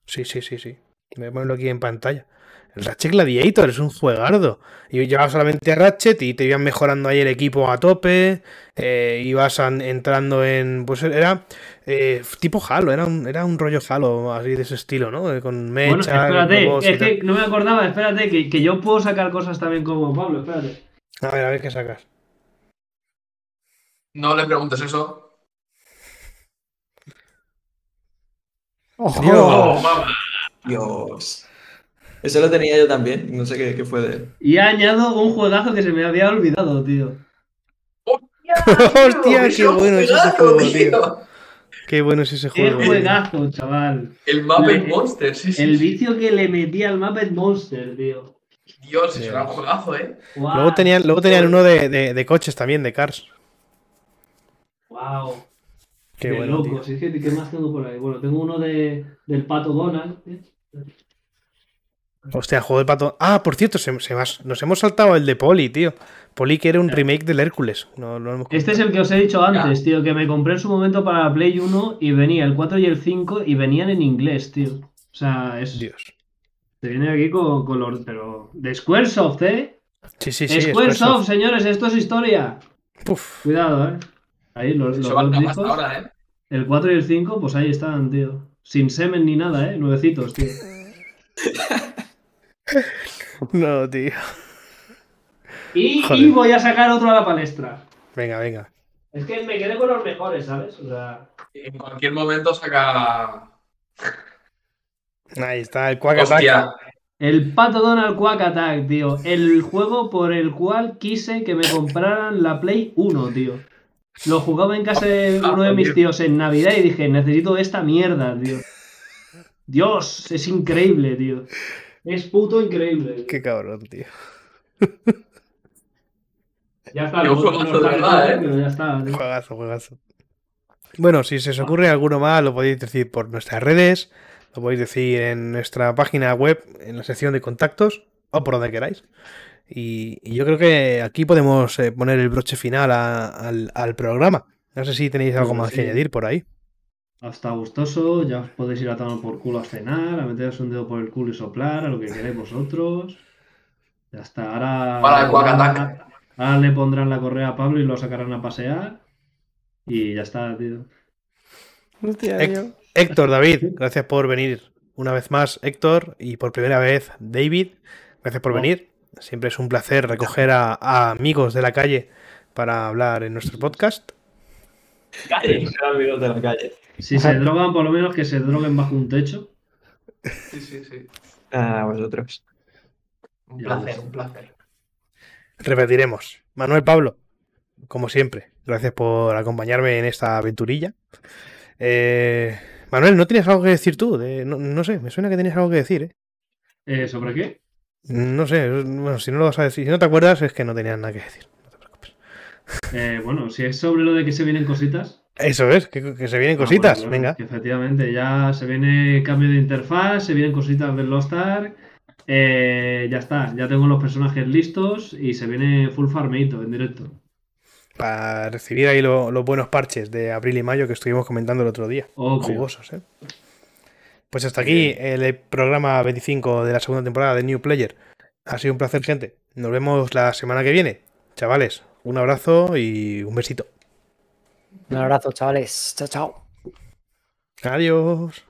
Sí, sí, sí, sí. Voy a ponerlo aquí en pantalla. El Ratchet Gladiator es un juegardo. Y llevabas solamente a Ratchet y te iban mejorando ahí el equipo a tope. eh, ibas an- entrando en. Pues era eh, tipo Halo, era un, era un rollo Halo así de ese estilo, ¿no? Eh, Con Bueno, mecha, espérate, robots y es que no me acordaba, espérate, que, que yo puedo sacar cosas también como Pablo, espérate. A ver, a ver qué sacas. No le preguntes eso. Dios. Oh, mamá. Dios. Eso lo tenía yo también, no sé qué, qué fue de él. Y añado un juegazo que se me había olvidado, tío. Hostia, qué bueno es ese juego, tío. tío. Qué bueno es ese Qué juego. juegazo, chaval. El Muppet Monster, sí, sí. El sí. vicio que le metí al Muppet Monster, tío. Dios, es un juegazo, ¿eh? Luego tenían, luego tenían uno de, de- de coches también, de cars. Wow. Qué de bueno. Es que, ¿qué más tengo por ahí? Bueno, tengo uno de, del pato Donald. ¿eh? Hostia, juego de pato. Ah, por cierto, se, has- nos hemos saltado el de Poli, tío. Poli que era un remake del Hércules. No, no lo hemos Este es el que os he dicho antes, tío, que me compré en su momento para la Play 1 y venía el 4 y el 5 y venían en inglés, tío. O sea, es. Dios. Te viene aquí con, con los. Pero. De Squaresoft, ¿eh? Sí, sí, sí. Squaresoft, Squaresoft. señores, esto es historia. Cuidado, ¿eh? Ahí los, los dos discos. ahora, ¿eh? El 4 y el 5, pues ahí están, tío. Sin semen ni nada, ¿eh? Nuevecitos, tío. No, tío. Y, voy a sacar otro a la palestra. Venga, venga. Es que me quedé con los mejores, ¿sabes? O sea. En cualquier momento saca. Ahí está, el Quack Attack. Hostia. El Pato Donald Quack Attack, tío. El juego por el cual quise que me compraran la Play 1, tío. Lo jugaba en casa de uno de mis tíos en Navidad y dije, necesito esta mierda, tío. Dios, es increíble, tío. Es puto increíble. Qué cabrón, tío. Ya está, lo juegazo verdad, ¿eh? pero ya está. tío. Juegazo, juegazo. Bueno, si se os ocurre alguno más, lo podéis decir por nuestras redes, lo podéis decir en nuestra página web, en la sección de contactos, o por donde queráis. Y, y yo creo que aquí podemos eh, poner el broche final a- al, al programa. No sé si tenéis algo Pues más sí. que añadir por ahí. Hasta gustoso, ya os podéis ir a tomar por culo a cenar, a meteros un dedo por el culo y soplar, a lo que queráis vosotros. Ya está, ahora, Para el Attack. ahora le pondrán la correa a Pablo y lo sacarán a pasear. Y ya está, tío. Héctor, David, gracias por venir una vez más, Héctor, y por primera vez, David, gracias por Oh. venir. Siempre es un placer recoger a, a amigos de la calle para hablar en nuestro podcast. amigos de la calle. Si se drogan, por lo menos que se droguen bajo un techo. Sí, sí, sí. A vosotros. Un Ya placer, un placer. Repetiremos. Manuel Pablo, como siempre, gracias por acompañarme en esta aventurilla. Eh, Manuel, ¿no tienes algo que decir tú? De- no, no sé, me suena que tenías algo que decir, ¿eh? Eh, ¿Sobre qué? No sé, bueno, si no lo vas a decir, si no te acuerdas, es que no tenías nada que decir. Eh, bueno, si es sobre lo de que se vienen cositas. Eso es, que, que se vienen Ah, cositas, bueno, venga. efectivamente, ya se viene cambio de interfaz, se vienen cositas del Lost Ark. eh, ya está, ya tengo los personajes listos y se viene full farmeito en directo. Para recibir ahí lo- los buenos parches de abril y mayo que estuvimos comentando el otro día. Obvio. Jugosos, ¿eh? Pues hasta aquí el programa 25 de la segunda temporada de New Player. Ha sido un placer, gente. Nos vemos la semana que viene. Chavales, un abrazo y un besito. Un abrazo, chavales. Chao, chao. Adiós.